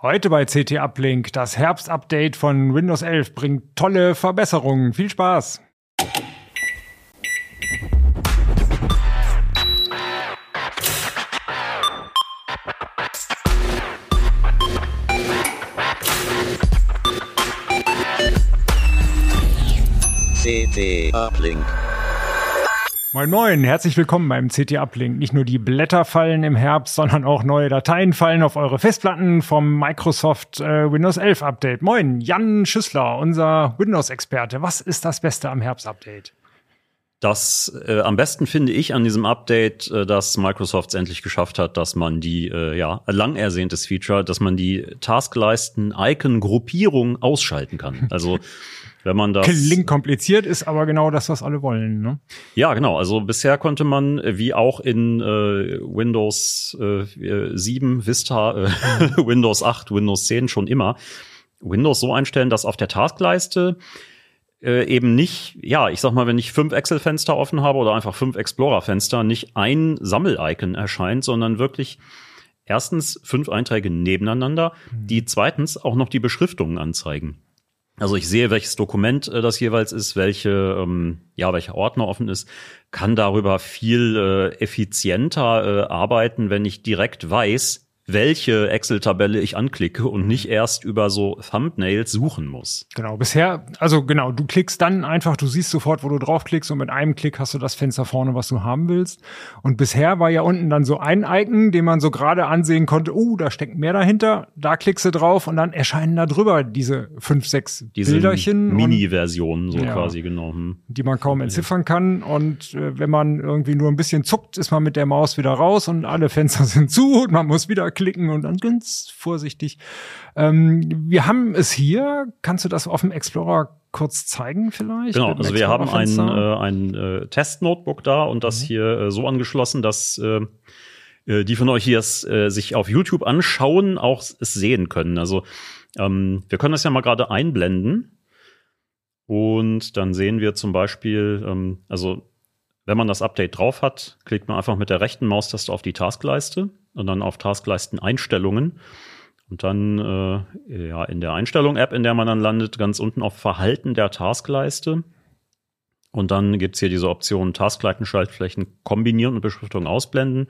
Heute bei CT Uplink das Herbstupdate von Windows 11 bringt tolle Verbesserungen. Viel Spaß! CT Uplink. Moin Moin, herzlich willkommen beim CT Uplink. Nicht nur die Blätter fallen im Herbst, sondern auch neue Dateien fallen auf eure Festplatten vom Microsoft äh, Windows 11 Update. Moin, Jan Schüssler, unser Windows-Experte. Was ist das Beste am Herbst-Update? Das äh, am besten finde ich an diesem Update, äh, dass Microsoft es endlich geschafft hat, dass man die äh, ja lang ersehntes Feature, dass man die Taskleisten-Icon-Gruppierung ausschalten kann. Also wenn man das klingt kompliziert, ist aber genau das, was alle wollen. Ne? Ja, genau. Also bisher konnte man äh, wie auch in äh, Windows äh, 7, Vista, äh, Windows 8, Windows 10 schon immer Windows so einstellen, dass auf der Taskleiste äh, eben nicht, ja, ich sag mal, wenn ich fünf Excel-Fenster offen habe oder einfach fünf Explorer-Fenster, nicht ein Sammel-Icon erscheint, sondern wirklich erstens fünf Einträge nebeneinander, die zweitens auch noch die Beschriftungen anzeigen. Also ich sehe, welches Dokument äh, das jeweils ist, welche, ähm, ja, welcher Ordner offen ist, kann darüber viel äh, effizienter äh, arbeiten, wenn ich direkt weiß, welche Excel-Tabelle ich anklicke und nicht erst über so Thumbnails suchen muss. Genau, bisher, also genau, du klickst dann einfach, du siehst sofort, wo du draufklickst und mit einem Klick hast du das Fenster vorne, was du haben willst. Und bisher war ja unten dann so ein Icon, den man so gerade ansehen konnte, uh, da steckt mehr dahinter, da klickst du drauf und dann erscheinen da drüber diese fünf, sechs Diese Bilderchen. Mini-Versionen, so Ja. quasi genau. Hm. die man kaum entziffern kann. Und äh, wenn man irgendwie nur ein bisschen zuckt, ist man mit der Maus wieder raus und alle Fenster sind zu und man muss wieder klicken und dann ganz vorsichtig. Ähm, wir haben es hier. Kannst du das auf dem Explorer kurz zeigen vielleicht? Genau, also wir haben ein, äh, ein äh, Test-Notebook da und das hier äh, so angeschlossen, dass äh, äh, die von euch hier es, äh, sich auf YouTube anschauen, auch es sehen können. Also ähm, wir können das ja mal gerade einblenden. Und dann sehen wir zum Beispiel, ähm, also wenn man das Update drauf hat, klickt man einfach mit der rechten Maustaste auf die Taskleiste dann auf Taskleisten Einstellungen. Und dann äh, ja, in der Einstellung-App, in der man dann landet, ganz unten auf Verhalten der Taskleiste. Und dann gibt's hier diese Option Taskleiten-Schaltflächen kombinieren und Beschriftung ausblenden.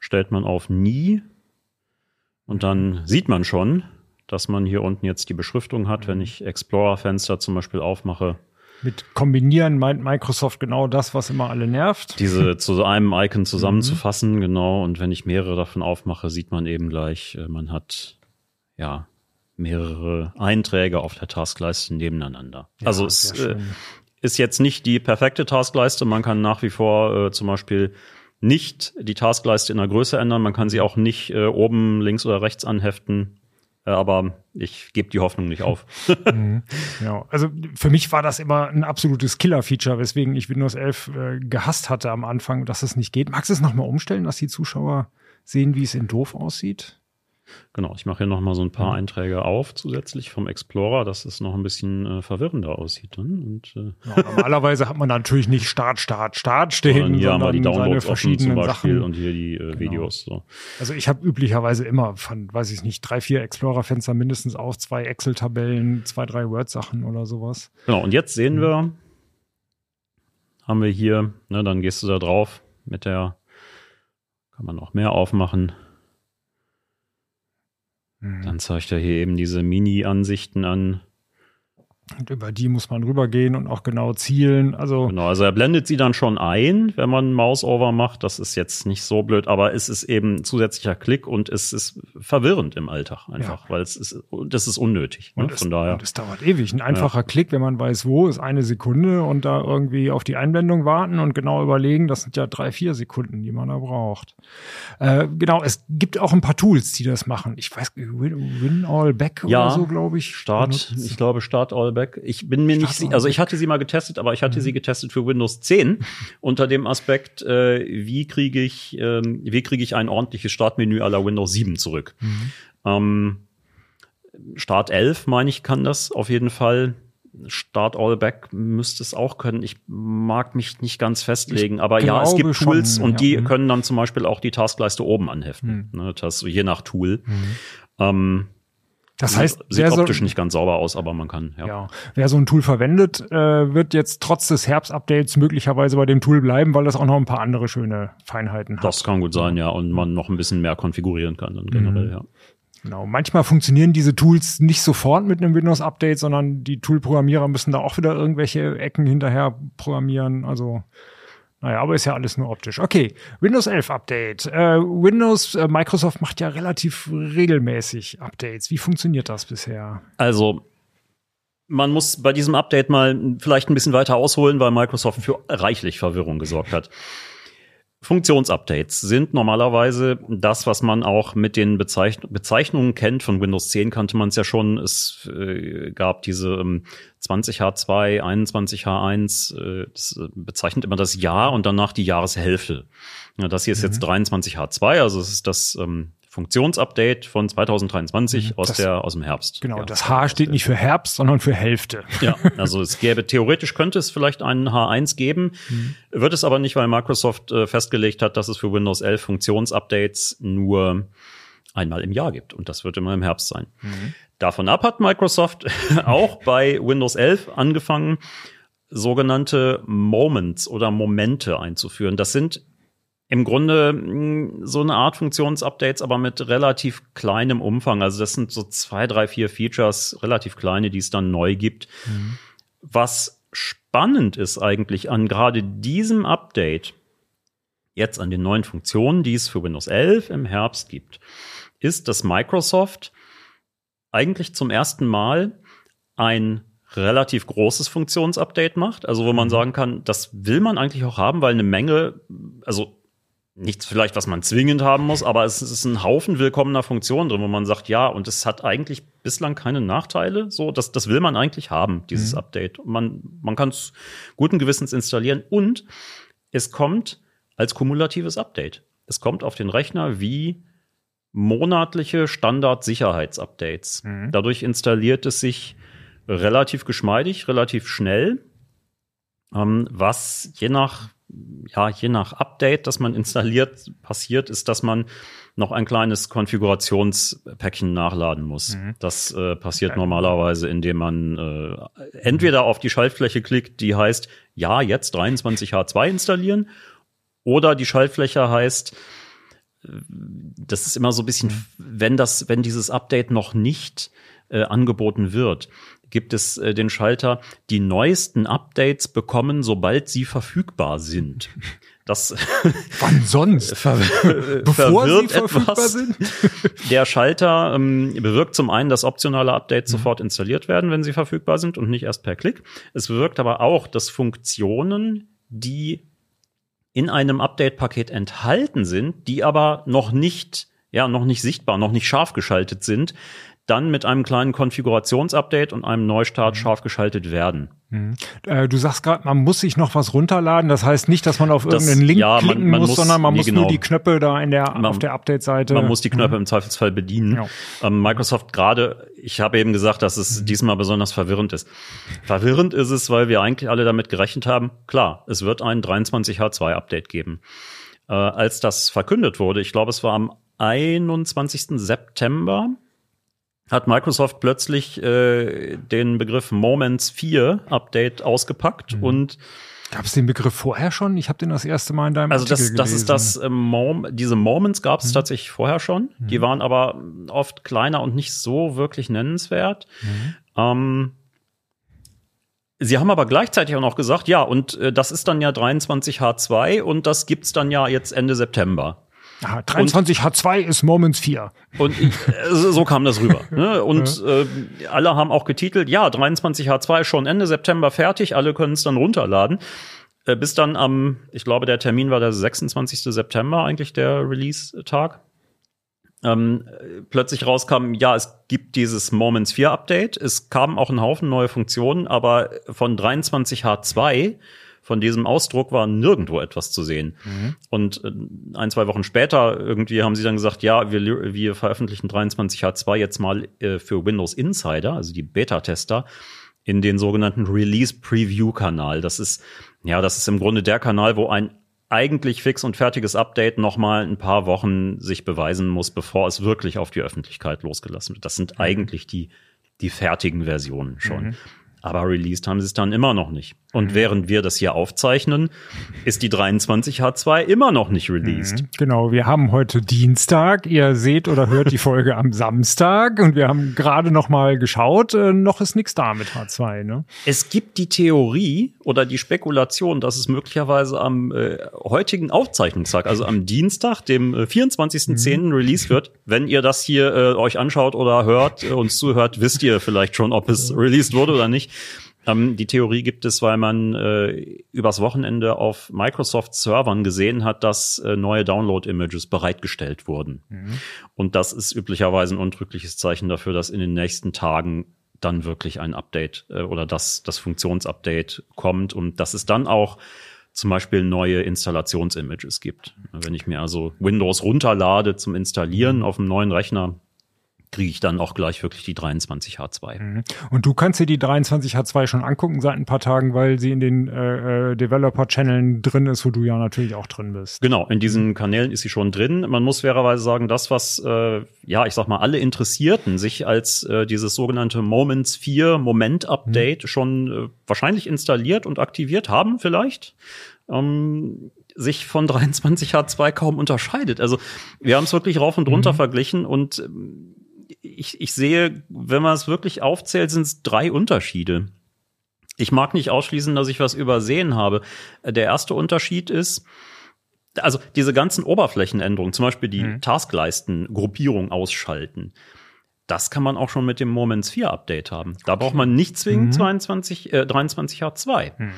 Stellt man auf Nie. Und dann sieht man schon, dass man hier unten jetzt die Beschriftung hat. Wenn ich Explorer-Fenster zum Beispiel aufmache, Mit kombinieren meint Microsoft genau das, was immer alle nervt. diese zu einem Icon zusammenzufassen, genau. Und wenn ich mehrere davon aufmache, sieht man eben gleich, äh, man hat ja mehrere Einträge auf der Taskleiste nebeneinander. also es äh, ist jetzt nicht die perfekte Taskleiste. Man kann nach wie vor äh, zum Beispiel nicht die Taskleiste in der Größe ändern. Man kann sie auch nicht äh, oben links oder rechts anheften. Äh, aber ich gebe die Hoffnung nicht auf. Ja, also für mich war das immer ein absolutes Killer-Feature, weswegen ich Windows 11 äh, gehasst hatte am Anfang, dass es nicht geht. Magst du es nochmal umstellen, dass die Zuschauer sehen, wie es in doof aussieht? Genau, ich mache hier noch mal so ein paar Einträge auf zusätzlich vom Explorer, dass es noch ein bisschen äh, verwirrender aussieht. Dann. Und äh, Ja, normalerweise hat man natürlich nicht Start, Start, Start stehen, sondern hier haben wir die sondern seine Downloads offen zum verschiedenen Beispiel Sachen. und hier die äh, Videos. So. Also ich habe üblicherweise immer von, weiß ich nicht, drei, vier Explorer-Fenster mindestens auf, zwei Excel-Tabellen, zwei, drei Word-Sachen oder sowas. Genau, und jetzt Mhm. sehen wir, haben wir hier, ne, dann gehst du da drauf mit der, kann man noch mehr aufmachen. Mhm. Dann zeigt er hier eben diese Mini-Ansichten an. Und über die muss man rübergehen und auch genau zielen. Also Genau, also er blendet sie dann schon ein, wenn man Mouse-Over macht. Das ist jetzt nicht so blöd, aber es ist eben zusätzlicher Klick und es ist verwirrend im Alltag einfach, weil es ist, das ist unnötig. Ne? Und es, Von daher. und es dauert ewig. Ein einfacher Klick, wenn man weiß, wo, ist eine Sekunde und da irgendwie auf die Einblendung warten und genau überlegen, das sind ja drei, vier Sekunden, die man da braucht. Äh, genau, es gibt auch ein paar Tools, die das machen. Ich weiß, Win, Win All Back Ja, oder so, glaube ich. Start, benutzt. ich glaube Start Allback. Ich bin mir nicht, Start sicher, also ich hatte sie mal getestet, aber ich hatte Mhm. sie getestet für Windows 10 unter dem Aspekt, äh, wie kriege ich, ähm, wie kriege ich ein ordentliches Startmenü aller Windows 7 zurück. Mhm. Ähm, Start 11, meine ich, kann das auf jeden Fall. Start Allback müsste es auch können. Ich mag mich nicht ganz festlegen, aber ja, es gibt Tools schon, und ja. die Mhm. können dann zum Beispiel auch die Taskleiste oben anheften. Ne, das je nach Tool. Ähm, Das heißt, sieht wer so, optisch nicht ganz sauber aus, aber man kann, ja. ja, wer so ein Tool verwendet, äh, wird jetzt trotz des Herbst-Updates möglicherweise bei dem Tool bleiben, weil das auch noch ein paar andere schöne Feinheiten hat. Das kann gut sein, ja. Und man noch ein bisschen mehr konfigurieren kann dann generell, Mhm. ja. Genau. Manchmal funktionieren diese Tools nicht sofort mit einem Windows-Update, sondern die Tool-Programmierer müssen da auch wieder irgendwelche Ecken hinterher programmieren. Also, naja, aber ist ja alles nur optisch. Okay, Windows 11 Update. Äh, Windows, äh, Microsoft macht ja relativ regelmäßig Updates. Wie funktioniert das bisher? Also, man muss bei diesem Update mal vielleicht ein bisschen weiter ausholen, weil Microsoft für reichlich Verwirrung gesorgt hat. Funktionsupdates sind normalerweise das, was man auch mit den Bezeichn Bezeichnungen kennt. Von Windows 10 kannte man es ja schon. Es äh, gab diese ähm, 20H2, 21H1. Äh, das äh, bezeichnet immer das Jahr und danach die Jahreshälfte. Ja, das hier ist jetzt 23H2, also es ist das ähm, Funktionsupdate von 2023 aus Das- der aus dem Herbst. Genau, Ja, das H steht nicht für Herbst, sondern für Hälfte. ja, also es gäbe theoretisch könnte es vielleicht einen H1 geben, wird es aber nicht, weil Microsoft äh, festgelegt hat, dass es für Windows 11 Funktionsupdates nur einmal im Jahr gibt und das wird immer im Herbst sein. Davon ab hat Microsoft auch bei Windows 11 angefangen, sogenannte Moments oder Momente einzuführen. Das sind im Grunde mh, so eine Art Funktionsupdates, aber mit relativ kleinem Umfang. Also das sind so zwei, drei, vier Features, relativ kleine, die es dann neu gibt. Was spannend ist eigentlich an gerade diesem Update, jetzt an den neuen Funktionen, die es für Windows 11 im Herbst gibt, ist, dass Microsoft eigentlich zum ersten Mal ein relativ großes Funktionsupdate macht. Also wo man sagen kann, das will man eigentlich auch haben, weil eine Menge, also nichts vielleicht, was man zwingend haben muss, aber es ist ein Haufen willkommener Funktionen drin, wo man sagt, ja, und es hat eigentlich bislang keine Nachteile. So, das, das will man eigentlich haben, dieses Update. Und man, man kann es guten Gewissens installieren und es kommt als kumulatives Update. Es kommt auf den Rechner wie monatliche Standard-Sicherheitsupdates. Dadurch installiert es sich relativ geschmeidig, relativ schnell, ähm, was je nach ja, je nach Update, das man installiert, passiert, ist, dass man noch ein kleines Konfigurationspäckchen nachladen muss. Das äh, passiert normalerweise, indem man äh, entweder auf die Schaltfläche klickt, die heißt, ja, jetzt 23H2 installieren, oder die Schaltfläche heißt, äh, das ist immer so ein bisschen, wenn das, wenn dieses Update noch nicht äh, angeboten wird, gibt es äh, den Schalter, die neuesten Updates bekommen, sobald sie verfügbar sind. Das Wann sonst? ver Bevor sie verwirrt verfügbar etwas. sind? Der Schalter ähm, bewirkt zum einen, dass optionale Updates Mhm. sofort installiert werden, wenn sie verfügbar sind und nicht erst per Klick. Es bewirkt aber auch, dass Funktionen, die in einem Update-Paket enthalten sind, die aber noch nicht, ja, noch nicht sichtbar, noch nicht scharf geschaltet sind, dann mit einem kleinen Konfigurationsupdate und einem Neustart Mhm. scharf geschaltet werden. Äh, du sagst gerade, man muss sich noch was runterladen. Das heißt nicht, dass man auf Das- irgendeinen Link ja, man- klicken man muss, muss- sondern man nee, muss genau. nur die Knöpfe da in der, Man- auf der Update-Seite. Man muss die Knöpfe im Zweifelsfall bedienen. Ja. Ähm, Microsoft gerade, ich habe eben gesagt, dass es diesmal besonders verwirrend ist. Verwirrend ist es, weil wir eigentlich alle damit gerechnet haben, klar, es wird ein 23H2-Update geben. Äh, als das verkündet wurde, ich glaube, es war am 21. September, hat Microsoft plötzlich äh, den Begriff Moments 4 Update ausgepackt und Gab es den Begriff vorher schon? Ich habe den das erste Mal in deinem also Artikel das, das ist gelesen. das, ähm, Mom diese Moments gab es Mhm. tatsächlich vorher schon. Die waren aber oft kleiner und nicht so wirklich nennenswert. Mhm. Ähm, Sie haben aber gleichzeitig auch noch gesagt, ja, und äh, das ist dann ja 23H2 und das gibt's dann ja jetzt Ende September. Ah, 23 H2 ist Moments 4. Und äh, so kam das rüber. Ne? Und äh, alle haben auch getitelt, ja, 23H2 ist schon Ende September fertig, alle können es dann runterladen. Äh, bis dann am, ich glaube, der Termin war der 26. September eigentlich der Release-Tag. Ähm, plötzlich rauskam, ja, es gibt dieses Moments 4 Update. Es kamen auch ein Haufen neue Funktionen, aber von 23H2 von diesem Ausdruck war nirgendwo etwas zu sehen. Mhm. Und äh, ein, zwei Wochen später irgendwie haben sie dann gesagt, ja, wir, wir veröffentlichen 23H2 jetzt mal äh, für Windows Insider, also die Beta-Tester, in den sogenannten Release Preview Kanal. Das ist, ja, das ist im Grunde der Kanal, wo ein eigentlich fix und fertiges Update noch mal ein paar Wochen sich beweisen muss, bevor es wirklich auf die Öffentlichkeit losgelassen wird. Das sind mhm. eigentlich die, die fertigen Versionen schon. Mhm. Aber released haben sie es dann immer noch nicht. Und mhm. während wir das hier aufzeichnen, ist die 23H2 immer noch nicht released. Mhm. Genau, wir haben heute Dienstag. Ihr seht oder hört die Folge am Samstag und wir haben gerade noch mal geschaut. Äh, noch ist nichts da mit H2. Ne? Es gibt die Theorie oder die Spekulation, dass es möglicherweise am äh, heutigen Aufzeichnungstag, also am Dienstag, dem äh, 24.10. Mhm. Release wird. Wenn ihr das hier äh, euch anschaut oder hört, äh, uns zuhört, wisst ihr vielleicht schon, ob es released wurde oder nicht. Ähm, die Theorie gibt es, weil man äh, übers Wochenende auf Microsoft-Servern gesehen hat, dass äh, neue Download-Images bereitgestellt wurden. Mhm. Und das ist üblicherweise ein undrückliches Zeichen dafür, dass in den nächsten Tagen dann wirklich ein Update äh, oder das, das Funktionsupdate kommt und dass es dann auch zum Beispiel neue Installationsimages gibt. Wenn ich mir also Windows runterlade zum Installieren mhm. auf einem neuen Rechner, kriege ich dann auch gleich wirklich die 23H2. Mhm. Und du kannst dir die 23H2 schon angucken seit ein paar Tagen, weil sie in den äh, äh Developer-Channeln drin ist, wo du ja natürlich auch drin bist. Genau, in diesen Kanälen ist sie schon drin. Man muss fairerweise sagen, das, was, äh, ja, ich sag mal, alle Interessierten sich als äh, dieses sogenannte Moments 4 Moment-Update mhm. schon äh, wahrscheinlich installiert und aktiviert haben vielleicht. Ähm, sich von 23H2 kaum unterscheidet. Also wir haben es wirklich rauf und runter mhm. verglichen und ähm, ich, ich sehe, wenn man es wirklich aufzählt, sind es drei Unterschiede. Ich mag nicht ausschließen, dass ich was übersehen habe. Der erste Unterschied ist, also diese ganzen Oberflächenänderungen, zum Beispiel die mhm. Taskleisten-Gruppierung ausschalten, das kann man auch schon mit dem Moments 4 Update haben. Da okay. braucht man nicht zwingend mhm. 22, äh, 23H2. Mhm.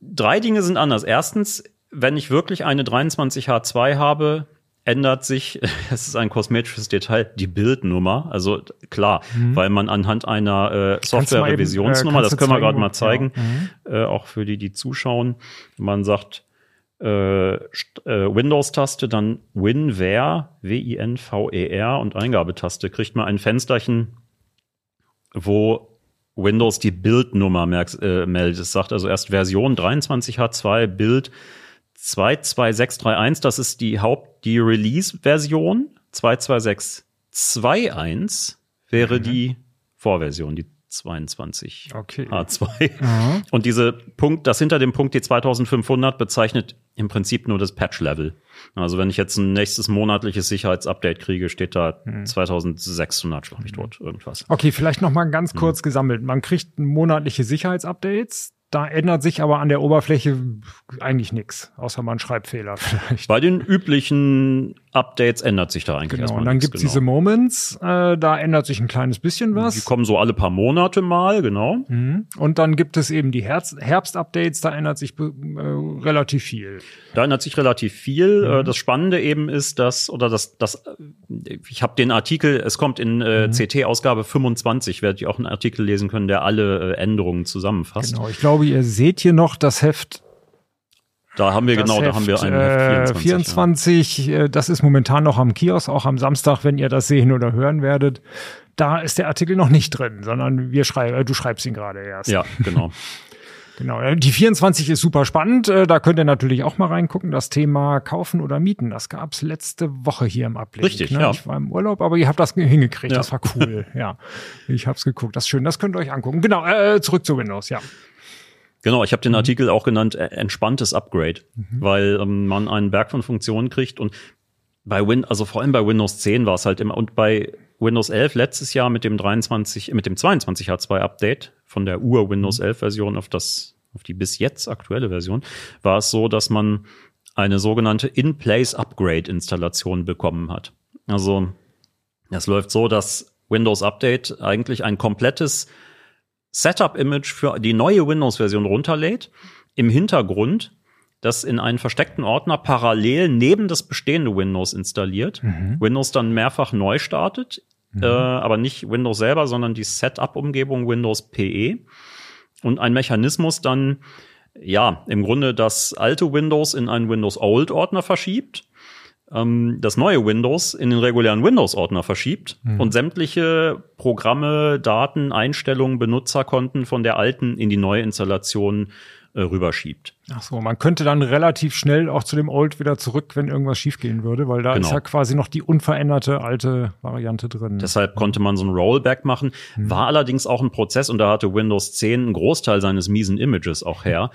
Drei Dinge sind anders. Erstens, wenn ich wirklich eine 23H2 habe, ändert sich, es ist ein kosmetisches Detail, die Bildnummer. Also klar, mhm. weil man anhand einer äh, Software-Revisionsnummer, äh, das können wir gerade mal zeigen, ja. mhm. äh, auch für die, die zuschauen, man sagt äh, äh, Windows-Taste, dann WinVer, W-I-N-V-E-R und Eingabetaste, kriegt man ein Fensterchen, wo Windows die Bildnummer merkt, äh, meldet. Es sagt also erst Version 23H2 Bild 22631, das ist die Haupt, die Release-Version. 22621 wäre mhm. die Vorversion, die 22 okay. H2. Mhm. Und diese Punkt, das hinter dem Punkt die 2500 bezeichnet im Prinzip nur das Patch-Level. Also wenn ich jetzt ein nächstes monatliches Sicherheitsupdate kriege, steht da mhm. 2600, schlag mich dort irgendwas. Okay, vielleicht noch mal ganz kurz mhm. gesammelt. Man kriegt monatliche Sicherheitsupdates. Da ändert sich aber an der Oberfläche eigentlich nichts, außer man Schreibfehler vielleicht. Bei den üblichen Updates ändert sich da eigentlich genau, erstmal Und dann gibt's genau. diese Moments, äh, da ändert sich ein kleines bisschen was. Die kommen so alle paar Monate mal, genau. Mhm. Und dann gibt es eben die Herbst-Updates, da ändert sich äh, relativ viel. Da ändert sich relativ viel. Mhm. Äh, das Spannende eben ist, dass, oder das, das ich habe den Artikel, es kommt in äh, mhm. CT-Ausgabe 25, werdet ihr auch einen Artikel lesen können, der alle äh, Änderungen zusammenfasst. Genau, ich glaube, ihr seht hier noch das Heft da haben wir das genau, Heft, da haben wir einen Heft 24. 24 ja. Äh, das ist momentan noch am Kiosk, auch am Samstag, wenn ihr das sehen oder hören werdet. Da ist der Artikel noch nicht drin, sondern wir schreiben, äh, du schreibst ihn gerade erst. Ja, genau. Genau, äh, die 24 ist super spannend. Da könnt ihr natürlich auch mal reingucken. Das Thema Kaufen oder Mieten, das gab's letzte Woche hier im Ablick. Richtig, ne? ja. Ich war im Urlaub, aber ihr habt das hingekriegt. Ja. Das war cool. ja, ich hab's geguckt. Das ist schön. Das könnt ihr euch angucken. Genau, äh, zurück zu Windows. Ja. Genau, ich habe den mhm. Artikel auch genannt, äh, entspanntes Upgrade, mhm. weil ähm, man einen Berg von Funktionen kriegt und bei Win, also vor allem bei Windows 10 war es halt immer und bei Windows 11 letztes Jahr mit dem 23, mit dem 22 H2 Update von der Ur Windows 11 Version auf das, auf die bis jetzt aktuelle Version, war es so, dass man eine sogenannte In-Place Upgrade Installation bekommen hat. Also, das läuft so, dass Windows Update eigentlich ein komplettes Setup-Image für die neue Windows-Version runterlädt. Im Hintergrund das in einen versteckten Ordner parallel neben das bestehende Windows installiert. Mhm. Windows dann mehrfach neu startet, mhm. äh, aber nicht Windows selber, sondern die Setup-Umgebung Windows PE. Und ein Mechanismus dann, ja, im Grunde das alte Windows in einen Windows Old Ordner verschiebt ähm, das neue Windows in den regulären Windows-Ordner verschiebt mhm. und sämtliche Programme, Daten, Einstellungen, Benutzerkonten von der alten in die neue Installation äh, rüberschiebt. Ach so, man könnte dann relativ schnell auch zu dem Old wieder zurück, wenn irgendwas schiefgehen würde, weil da genau. ist ja quasi noch die unveränderte alte Variante drin. Deshalb konnte man so ein Rollback machen, mhm. war allerdings auch ein Prozess und da hatte Windows 10 einen Großteil seines miesen Images auch her.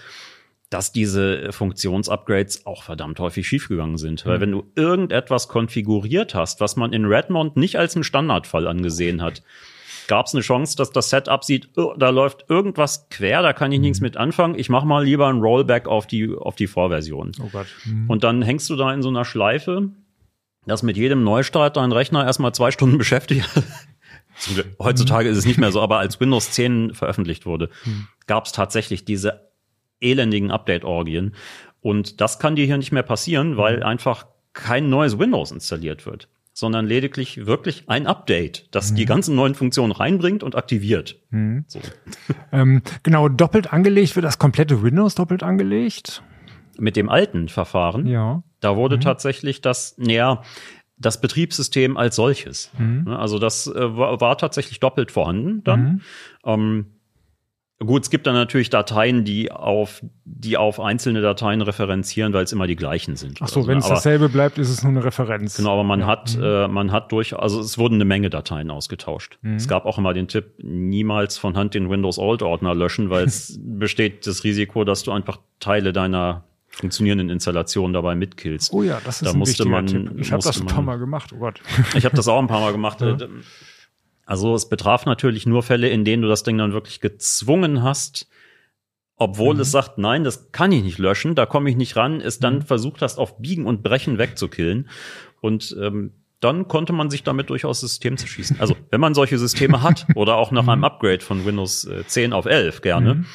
Dass diese Funktionsupgrades auch verdammt häufig schiefgegangen sind. Weil mhm. wenn du irgendetwas konfiguriert hast, was man in Redmond nicht als einen Standardfall angesehen hat, gab es eine Chance, dass das Setup sieht, oh, da läuft irgendwas quer, da kann ich mhm. nichts mit anfangen. Ich mache mal lieber ein Rollback auf die, auf die Vorversion. Oh Gott. Mhm. Und dann hängst du da in so einer Schleife, dass mit jedem Neustart dein Rechner erstmal zwei Stunden beschäftigt. Heutzutage ist es nicht mehr so, aber als Windows 10 veröffentlicht wurde, mhm. gab es tatsächlich diese elendigen Update-Orgien. Und das kann dir hier nicht mehr passieren, weil mhm. einfach kein neues Windows installiert wird sondern lediglich wirklich ein Update, das mhm. die ganzen neuen Funktionen reinbringt und aktiviert. Mhm. So. Ähm, genau, doppelt angelegt wird das komplette Windows doppelt angelegt. Mit dem alten Verfahren, ja. da wurde mhm. tatsächlich das, naja, das Betriebssystem als solches. Mhm. Also das äh, war, war, tatsächlich doppelt vorhanden dann. Mhm. Ähm, Gut, es gibt dann natürlich Dateien, die auf, die auf einzelne Dateien referenzieren, weil es immer die gleichen sind. Ach so, also, wenn es dasselbe bleibt, ist es nur eine Referenz. Genau, aber man ja. hat, mhm. äh, man hat durch, also es wurden eine Menge Dateien ausgetauscht. Mhm. Es gab auch immer den Tipp, niemals von Hand den Windows Old Ordner löschen, weil es besteht das Risiko, dass du einfach Teile deiner funktionierenden Installation dabei mitkillst. Oh ja, das ist da ein musste man, Tipp. Ich habe das ein paar Mal gemacht, oh Gott. Ich habe das auch ein paar Mal gemacht. Ja. Also es betraf natürlich nur Fälle, in denen du das Ding dann wirklich gezwungen hast, obwohl mhm. es sagt, nein, das kann ich nicht löschen, da komme ich nicht ran, es dann mhm. versucht hast, auf Biegen und Brechen wegzukillen. Und ähm, dann konnte man sich damit durchaus System zerschießen. Also wenn man solche Systeme hat oder auch nach einem mhm. Upgrade von Windows 10 äh, auf 11 gerne, mhm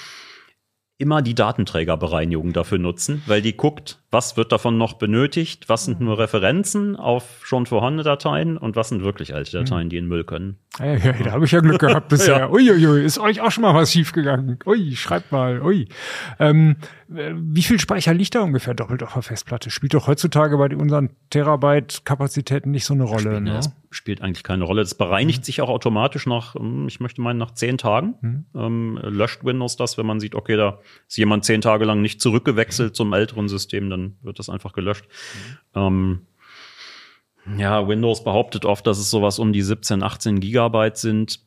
immer die Datenträgerbereinigung dafür nutzen, weil die guckt, was wird davon noch benötigt, was sind nur Referenzen auf schon vorhandene Dateien und was sind wirklich alte hm. Dateien, die in Müll können. Hey, hey, da habe ich ja Glück gehabt bisher. ja. Uiuiui, ist euch auch schon mal was schiefgegangen? Ui, schreibt mal, ui. Ähm, wie viel Speicher liegt da ungefähr doppelt auf der Festplatte? Spielt doch heutzutage bei unseren Terabyte-Kapazitäten nicht so eine Rolle. Spielt, ne? Das spielt eigentlich keine Rolle. Das bereinigt mhm. sich auch automatisch nach, hm, ich möchte meinen, nach zehn Tagen. Mhm. Ähm, löscht Windows das, wenn man sieht, okay, da ist jemand zehn Tage lang nicht zurückgewechselt zum älteren System, dann wird das einfach gelöscht. Mhm. Ähm, ja, Windows behauptet oft, dass es sowas um die 17, 18 Gigabyte sind.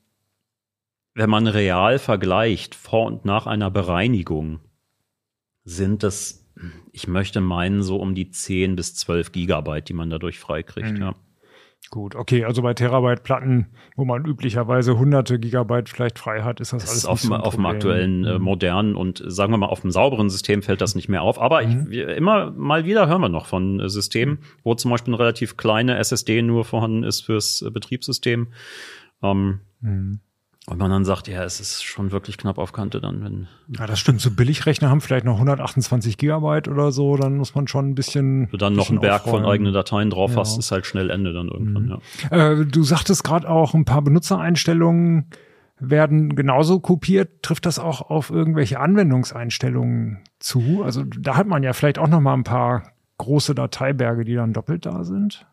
Wenn man real vergleicht, vor und nach einer Bereinigung, sind es, ich möchte meinen, so um die 10 bis 12 Gigabyte, die man dadurch freikriegt, mhm. ja. Gut, okay, also bei Terabyte-Platten, wo man üblicherweise hunderte Gigabyte vielleicht frei hat, ist das, das alles ist auf, so auf dem aktuellen, äh, mhm. modernen und sagen wir mal auf dem sauberen System fällt das nicht mehr auf. Aber mhm. ich, immer mal wieder hören wir noch von äh, Systemen, wo zum Beispiel eine relativ kleine SSD nur vorhanden ist fürs äh, Betriebssystem. Ähm, mhm. Und man dann sagt, ja, es ist schon wirklich knapp auf Kante dann, wenn. Ja, das stimmt. So Billigrechner haben vielleicht noch 128 Gigabyte oder so, dann muss man schon ein bisschen. Du dann noch einen Berg aufräumen. von eigenen Dateien drauf ja. hast, ist halt schnell Ende dann irgendwann, mhm. ja. Äh, du sagtest gerade auch, ein paar Benutzereinstellungen werden genauso kopiert. Trifft das auch auf irgendwelche Anwendungseinstellungen zu? Also da hat man ja vielleicht auch noch mal ein paar große Dateiberge, die dann doppelt da sind.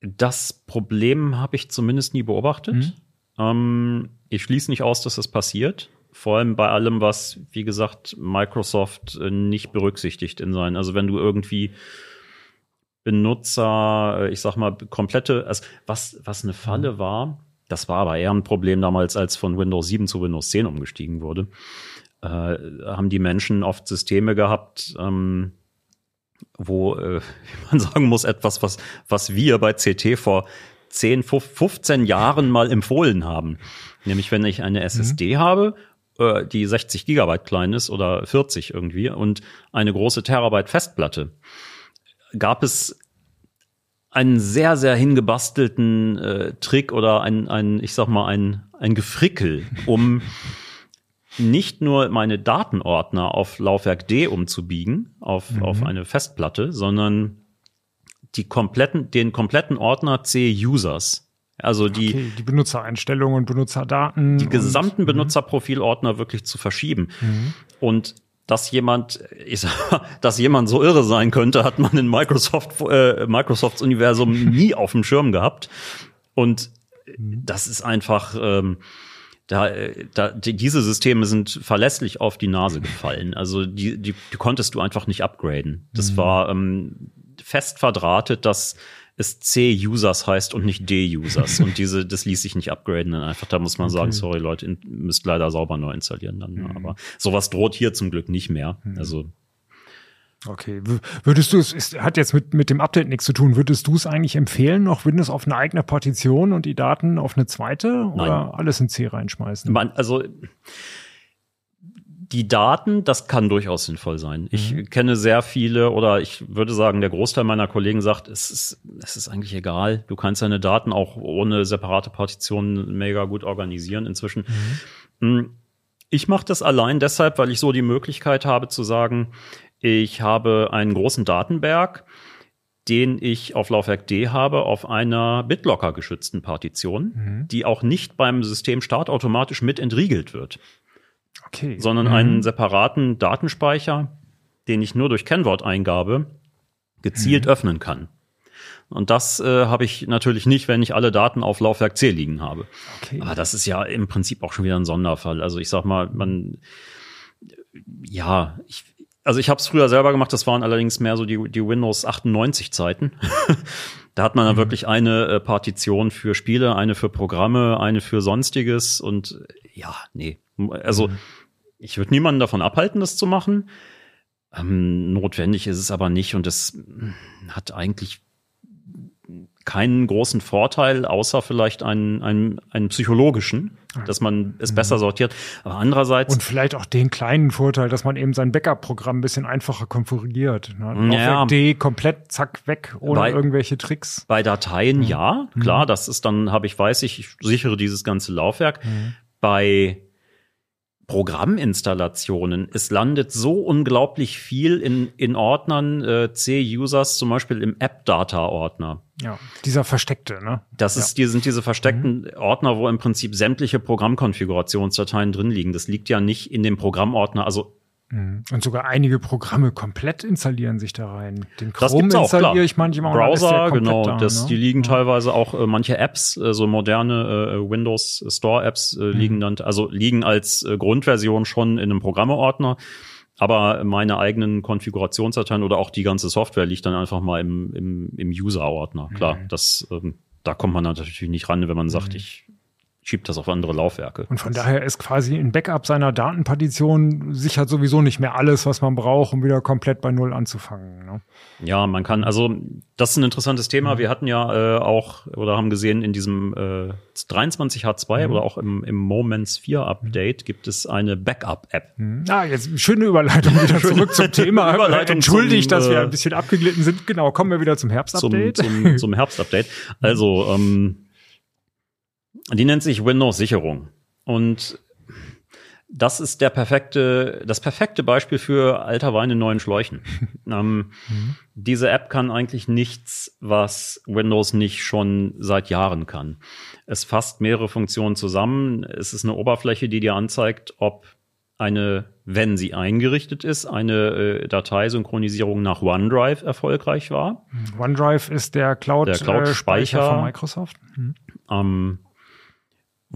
Das Problem habe ich zumindest nie beobachtet. Mhm. Ähm, ich schließe nicht aus, dass das passiert. Vor allem bei allem, was, wie gesagt, Microsoft äh, nicht berücksichtigt in sein. Also wenn du irgendwie Benutzer, äh, ich sag mal, komplette, also was, was eine Falle mhm. war, das war aber eher ein Problem damals, als von Windows 7 zu Windows 10 umgestiegen wurde, äh, haben die Menschen oft Systeme gehabt, ähm, wo, äh, man sagen muss, etwas, was, was wir bei CT vor 10, 15 Jahren mal empfohlen haben. Nämlich wenn ich eine SSD mhm. habe, äh, die 60 Gigabyte klein ist oder 40 irgendwie und eine große Terabyte Festplatte, gab es einen sehr, sehr hingebastelten äh, Trick oder ein, ein, ich sag mal, ein, ein Gefrickel, um nicht nur meine Datenordner auf Laufwerk D umzubiegen, auf, mhm. auf eine Festplatte, sondern die kompletten, den kompletten Ordner C-Users. Also die, okay, die Benutzereinstellungen und Benutzerdaten. Die gesamten und, mhm. Benutzerprofilordner wirklich zu verschieben. Mhm. Und dass jemand, ich sag, dass jemand so irre sein könnte, hat man in Microsoft, äh, Microsofts Universum nie auf dem Schirm gehabt. Und mhm. das ist einfach, ähm, da, da, die, diese Systeme sind verlässlich auf die Nase gefallen. Also die, die, die konntest du einfach nicht upgraden. Das mhm. war ähm, fest verdrahtet, dass es C-Users heißt und nicht D-Users. und diese, das ließ sich nicht upgraden. Dann einfach, da muss man okay. sagen, sorry Leute, müsst leider sauber neu installieren dann. Mhm. Aber sowas droht hier zum Glück nicht mehr. Mhm. Also Okay. Würdest du es, es hat jetzt mit, mit dem Update nichts zu tun, würdest du es eigentlich empfehlen, noch Windows auf eine eigene Partition und die Daten auf eine zweite Nein. oder alles in C reinschmeißen? Man, also die Daten, das kann durchaus sinnvoll sein. Ich mhm. kenne sehr viele oder ich würde sagen, der Großteil meiner Kollegen sagt, es ist, es ist eigentlich egal. Du kannst deine Daten auch ohne separate Partitionen mega gut organisieren inzwischen. Mhm. Mm, ich mache das allein deshalb, weil ich so die Möglichkeit habe zu sagen, ich habe einen großen Datenberg, den ich auf Laufwerk D habe, auf einer BitLocker geschützten Partition, mhm. die auch nicht beim Systemstart automatisch mit entriegelt wird. Okay. Sondern mhm. einen separaten Datenspeicher, den ich nur durch Kennworteingabe gezielt mhm. öffnen kann. Und das äh, habe ich natürlich nicht, wenn ich alle Daten auf Laufwerk C liegen habe. Okay. Aber das ist ja im Prinzip auch schon wieder ein Sonderfall. Also ich sag mal, man ja, ich, also ich habe es früher selber gemacht, das waren allerdings mehr so die, die Windows 98 Zeiten. da hat man dann mhm. wirklich eine äh, Partition für Spiele, eine für Programme, eine für sonstiges und ja, nee. Also mhm. Ich würde niemanden davon abhalten, das zu machen. Ähm, notwendig ist es aber nicht und es hat eigentlich keinen großen Vorteil, außer vielleicht einen, einen, einen psychologischen, dass man es mhm. besser sortiert. Aber andererseits. Und vielleicht auch den kleinen Vorteil, dass man eben sein Backup-Programm ein bisschen einfacher konfiguriert. Ne? Ja, D komplett zack weg, ohne bei, irgendwelche Tricks. Bei Dateien mhm. ja, klar, mhm. das ist dann, habe ich, weiß ich, ich sichere dieses ganze Laufwerk. Mhm. Bei Programminstallationen. Es landet so unglaublich viel in, in Ordnern äh, C-Users, zum Beispiel im App-Data-Ordner. Ja, dieser versteckte, ne? Das ist, ja. die sind diese versteckten mhm. Ordner, wo im Prinzip sämtliche Programmkonfigurationsdateien drin liegen. Das liegt ja nicht in dem Programmordner, also. Und sogar einige Programme komplett installieren sich da rein. Den Chrome das installiere klar. ich manchmal. Browser, genau. Da, das, ne? Die liegen teilweise auch äh, manche Apps, äh, so moderne äh, Windows Store Apps äh, mhm. liegen dann, also liegen als äh, Grundversion schon in einem Programmeordner. Aber meine eigenen Konfigurationsdateien oder auch die ganze Software liegt dann einfach mal im, im, im User-Ordner. Klar, mhm. das, ähm, da kommt man natürlich nicht ran, wenn man sagt, mhm. ich schiebt das auf andere Laufwerke. Und von daher ist quasi ein Backup seiner Datenpartition sichert sowieso nicht mehr alles, was man braucht, um wieder komplett bei Null anzufangen. Ne? Ja, man kann, also das ist ein interessantes Thema. Mhm. Wir hatten ja äh, auch oder haben gesehen in diesem äh, 23H2 mhm. oder auch im, im Moments 4 Update mhm. gibt es eine Backup-App. Mhm. Ah, jetzt schöne Überleitung wieder zurück zum Thema. Überleitung Entschuldigt, dass wir äh, ein bisschen abgeglitten sind. Genau, kommen wir wieder zum Herbst-Update. Zum, zum, zum Herbst-Update. Also, ähm, die nennt sich Windows Sicherung. Und das ist der perfekte, das perfekte Beispiel für alter Wein in neuen Schläuchen. ähm, mhm. Diese App kann eigentlich nichts, was Windows nicht schon seit Jahren kann. Es fasst mehrere Funktionen zusammen. Es ist eine Oberfläche, die dir anzeigt, ob eine, wenn sie eingerichtet ist, eine äh, Dateisynchronisierung nach OneDrive erfolgreich war. OneDrive ist der Cloud-Speicher Cloud äh, von Microsoft. Mhm. Ähm,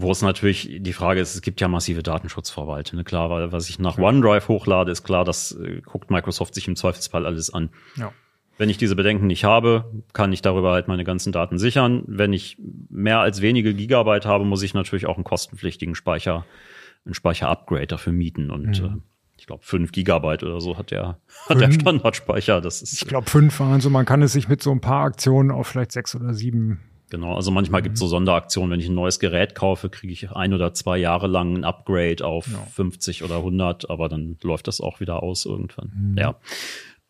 wo es natürlich die Frage ist, es gibt ja massive Datenschutzvorbehalte. Ne? Klar, weil was ich nach OneDrive hochlade, ist klar, das äh, guckt Microsoft sich im Zweifelsfall alles an. Ja. Wenn ich diese Bedenken nicht habe, kann ich darüber halt meine ganzen Daten sichern. Wenn ich mehr als wenige Gigabyte habe, muss ich natürlich auch einen kostenpflichtigen Speicher, einen Speicher-Upgrade dafür mieten. Und mhm. äh, ich glaube, fünf Gigabyte oder so hat der, hat der Standardspeicher. Das ist, ich glaube, fünf waren so, man kann es sich mit so ein paar Aktionen auf vielleicht sechs oder sieben Genau, also manchmal gibt es so Sonderaktionen, wenn ich ein neues Gerät kaufe, kriege ich ein oder zwei Jahre lang ein Upgrade auf 50 oder 100, aber dann läuft das auch wieder aus irgendwann. Ja.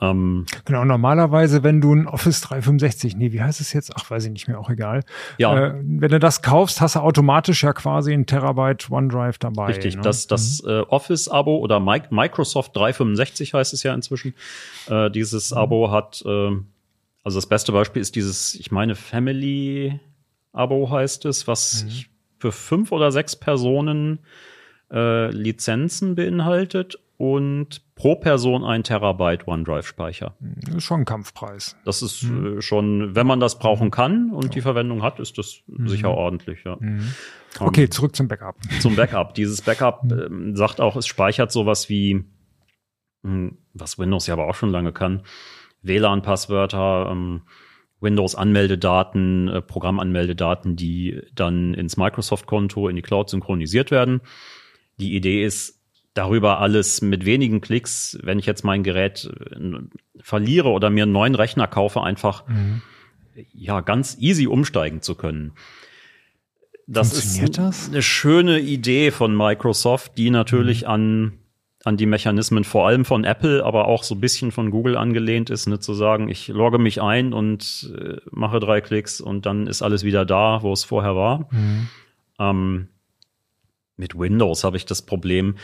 Ähm, Genau, normalerweise, wenn du ein Office 365, nee, wie heißt es jetzt? Ach, weiß ich nicht mehr, auch egal. Ja. Äh, wenn du das kaufst, hast du automatisch ja quasi ein Terabyte OneDrive dabei. Richtig, ne? das, das äh, Office-Abo oder Mi Microsoft 365 heißt es ja inzwischen. Äh, dieses Abo hat, äh, also das beste Beispiel ist dieses, ich meine, Family-Abo heißt es, was ich für fünf oder sechs Personen äh, Lizenzen beinhaltet und pro Person ein Terabyte OneDrive-Speicher. Das ist schon ein Kampfpreis. Das ist äh, schon, wenn man das brauchen kann und die Verwendung hat, ist das sicher ordentlich, ja. Okay, zurück zum Backup. zum Backup. Dieses Backup ähm, sagt auch, es speichert sowas wie, mh, was Windows ja aber auch schon lange kann, WLAN-Passwörter, ähm, Windows-Anmeldedaten, äh, Programmanmeldedaten, die dann ins Microsoft-Konto in die Cloud synchronisiert werden. Die Idee ist, darüber alles mit wenigen Klicks, wenn ich jetzt mein Gerät äh, verliere oder mir einen neuen Rechner kaufe, einfach ja ganz easy umsteigen zu können. Das ist das? eine schöne Idee von Microsoft, die natürlich Mhm. an an die Mechanismen vor allem von Apple, aber auch so ein bisschen von Google angelehnt ist, ne, zu sagen, ich logge mich ein und äh, mache drei Klicks und dann ist alles wieder da, wo es vorher war. Mhm. Ähm, mit Windows habe ich das Problem,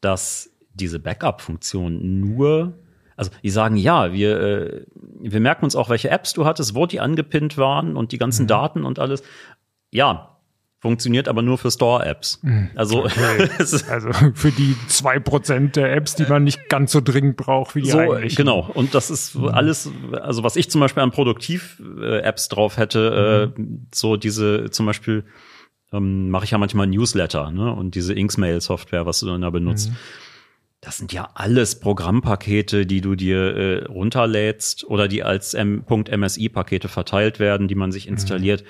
dass diese Backup-Funktion nur, also die sagen, ja, wir, äh, wir merken uns auch, welche Apps du hattest, wo die angepinnt waren und die ganzen Daten und alles. Ja, funktioniert aber nur für Store-Apps. Also es ist Also für die zwei Prozent der Apps, die man nicht ganz so dringend braucht wie die so, eigentlich. genau. Und das ist alles, also was ich zum Beispiel an Produktiv-Apps drauf hätte, äh, so diese zum Beispiel ähm, mache ich ja manchmal Newsletter, ne? Und diese Inksmail-Software, was du dann da benutzt. Das sind ja alles Programmpakete, die du dir äh, runterlädst oder die als M .msi-Pakete verteilt werden, die man sich installiert.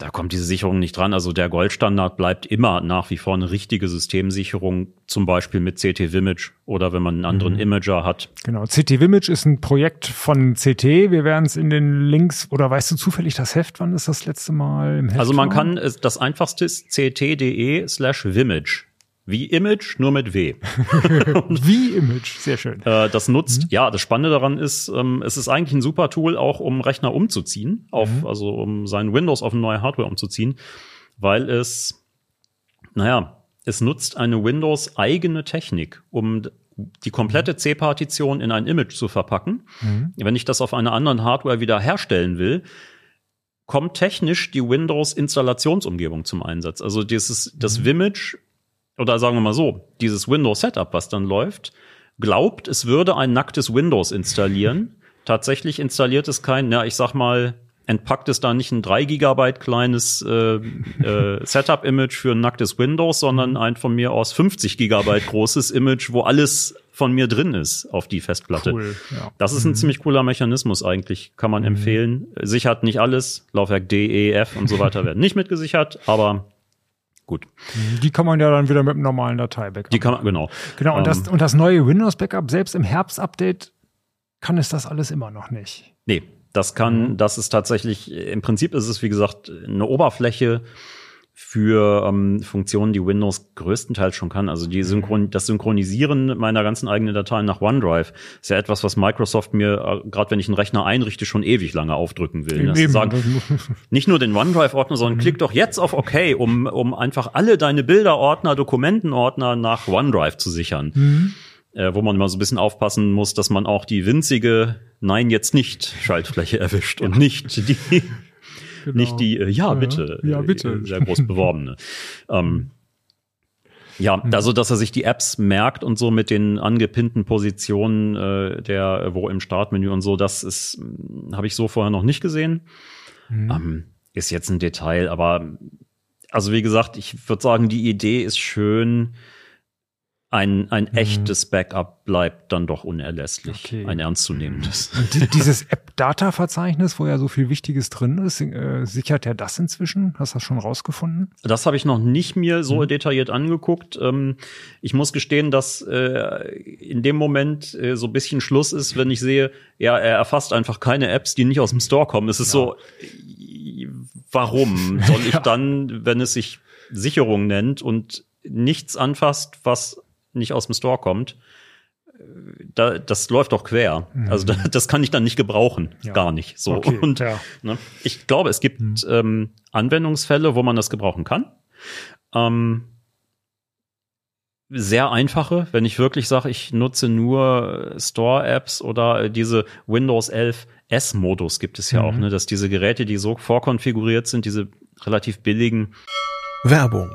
Da kommt diese Sicherung nicht dran. Also der Goldstandard bleibt immer nach wie vor eine richtige Systemsicherung, zum Beispiel mit CT-Vimage oder wenn man einen anderen Imager hat. Genau. CT Vimage ist ein Projekt von CT. Wir werden es in den Links, oder weißt du zufällig das Heft? Wann ist das letzte Mal im Heft? Also man war? kann, das einfachste ist ct.de slash Vimage. Wie Image, nur mit W. Wie Image. Sehr schön. Äh, das nutzt, ja, das Spannende daran ist, ähm, es ist eigentlich ein super Tool, auch um Rechner umzuziehen, auf, also um sein Windows auf eine neue Hardware umzuziehen, weil es, naja, es nutzt eine Windows-eigene Technik, um die komplette C-Partition in ein Image zu verpacken. Wenn ich das auf einer anderen Hardware wieder herstellen will, kommt technisch die Windows-Installationsumgebung zum Einsatz. Also dieses, das Vimage, oder sagen wir mal so, dieses Windows-Setup, was dann läuft, glaubt, es würde ein nacktes Windows installieren. Tatsächlich installiert es kein, ja, ich sag mal, entpackt es da nicht ein 3 Gigabyte kleines äh, äh, Setup-Image für ein nacktes Windows, sondern ein von mir aus 50 Gigabyte großes Image, wo alles von mir drin ist auf die Festplatte. Cool, ja. Das ist ein ziemlich cooler Mechanismus eigentlich, kann man empfehlen. Sichert nicht alles, Laufwerk D, E, F und so weiter werden nicht mitgesichert, aber gut. Die kann man ja dann wieder mit einem normalen Datei-Backup. Die kann man, genau. Genau, und, das, Ähm, und das neue Windows-Backup, selbst im Herbst-Update, kann es das alles immer noch nicht. Nee, das kann, das ist tatsächlich, im Prinzip ist es, wie gesagt, eine Oberfläche für ähm, Funktionen, die Windows größtenteils schon kann. Also die Synchron das Synchronisieren meiner ganzen eigenen Dateien nach OneDrive ist ja etwas, was Microsoft mir, äh, gerade wenn ich einen Rechner einrichte, schon ewig lange aufdrücken will. Das Eben, sagen, nicht nur den OneDrive-Ordner, sondern klick doch jetzt auf OK, um, um einfach alle deine Bilderordner, Dokumentenordner nach OneDrive zu sichern. Äh, wo man immer so ein bisschen aufpassen muss, dass man auch die winzige Nein, jetzt nicht Schaltfläche erwischt und nicht die, nicht die, äh, ja, bitte, Ja, äh, bitte. sehr groß beworbene. ähm, ja, also dass er sich die Apps merkt und so mit den angepinnten Positionen äh, der, wo im Startmenü und so, das ist, habe ich so vorher noch nicht gesehen. Ähm, ist jetzt ein Detail, aber also wie gesagt, ich würde sagen, die Idee ist schön. Ein, ein echtes Backup bleibt dann doch unerlässlich. Okay. Ein ernstzunehmendes. Die, dieses App-Data-Verzeichnis, wo ja so viel Wichtiges drin ist, äh, sichert er das inzwischen? Hast du das schon rausgefunden? Das habe ich noch nicht mir so detailliert angeguckt. Ähm, ich muss gestehen, dass äh, in dem Moment äh, so ein bisschen Schluss ist, wenn ich sehe, ja, er erfasst einfach keine Apps, die nicht aus dem Store kommen. Es ist so, äh, warum soll ich dann, wenn es sich Sicherung nennt und nichts anfasst, was nicht aus dem Store kommt, da, das läuft doch quer. Also da, das kann ich dann nicht gebrauchen, Ja. gar nicht. So Okay, und ja. ne, ich glaube, es gibt ähm, Anwendungsfälle, wo man das gebrauchen kann. Ähm, sehr einfache, wenn ich wirklich sage, ich nutze nur Store-Apps oder äh, diese Windows 11 S-Modus gibt es ja auch, ne, dass diese Geräte, die so vorkonfiguriert sind, diese relativ billigen, Werbung.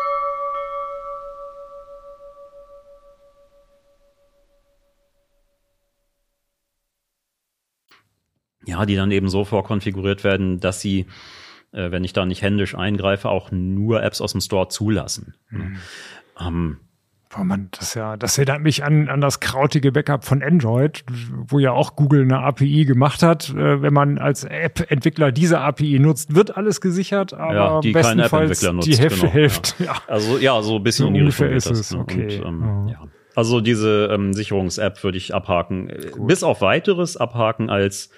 ja, die dann eben so vorkonfiguriert werden, dass sie, äh, wenn ich da nicht händisch eingreife, auch nur Apps aus dem Store zulassen. Ähm, Boah, man, das ja, das erinnert mich an, an das krautige Backup von Android, wo ja auch Google eine API gemacht hat. Äh, wenn man als App-Entwickler diese API nutzt, wird alles gesichert, aber Ja, die kein bestenfalls App-Entwickler nutzt, die Hälfte, genau, Hälfte. Ja. Also ja, so ein bisschen So in die Richtung ist das. es, ne? okay. Und, ähm, Ja. Also diese ähm, Sicherungs-App würde ich abhaken. Äh, Bis auf weiteres abhaken als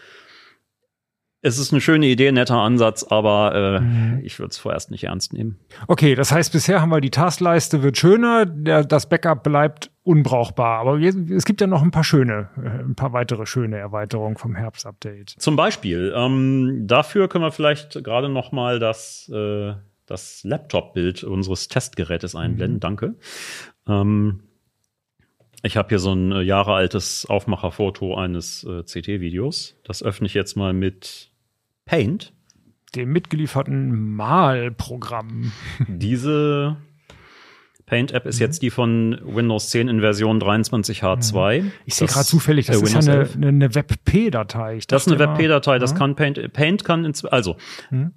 es ist eine schöne Idee, netter Ansatz, aber äh, Mhm. ich würde es vorerst nicht ernst nehmen. Okay, das heißt, bisher haben wir die Taskleiste wird schöner, der, das Backup bleibt unbrauchbar. Aber es gibt ja noch ein paar schöne, äh, ein paar weitere schöne Erweiterungen vom Herbst-Update. Zum Beispiel, ähm, dafür können wir vielleicht gerade noch mal das, äh, das Laptop-Bild unseres Testgerätes einblenden. Danke. Ähm, ich habe hier so ein äh, jahrealtes Aufmacherfoto eines äh, CT-Videos. Das öffne ich jetzt mal mit Paint. Dem mitgelieferten Malprogramm. Diese Paint-App ist jetzt die von Windows 10 in Version 23H2. Ich sehe gerade zufällig, das äh, ist ja eine, 11. eine, eine WebP-Datei. Das ist eine WebP-Datei, das Ja. kann Paint. Paint kann ins, also Hm.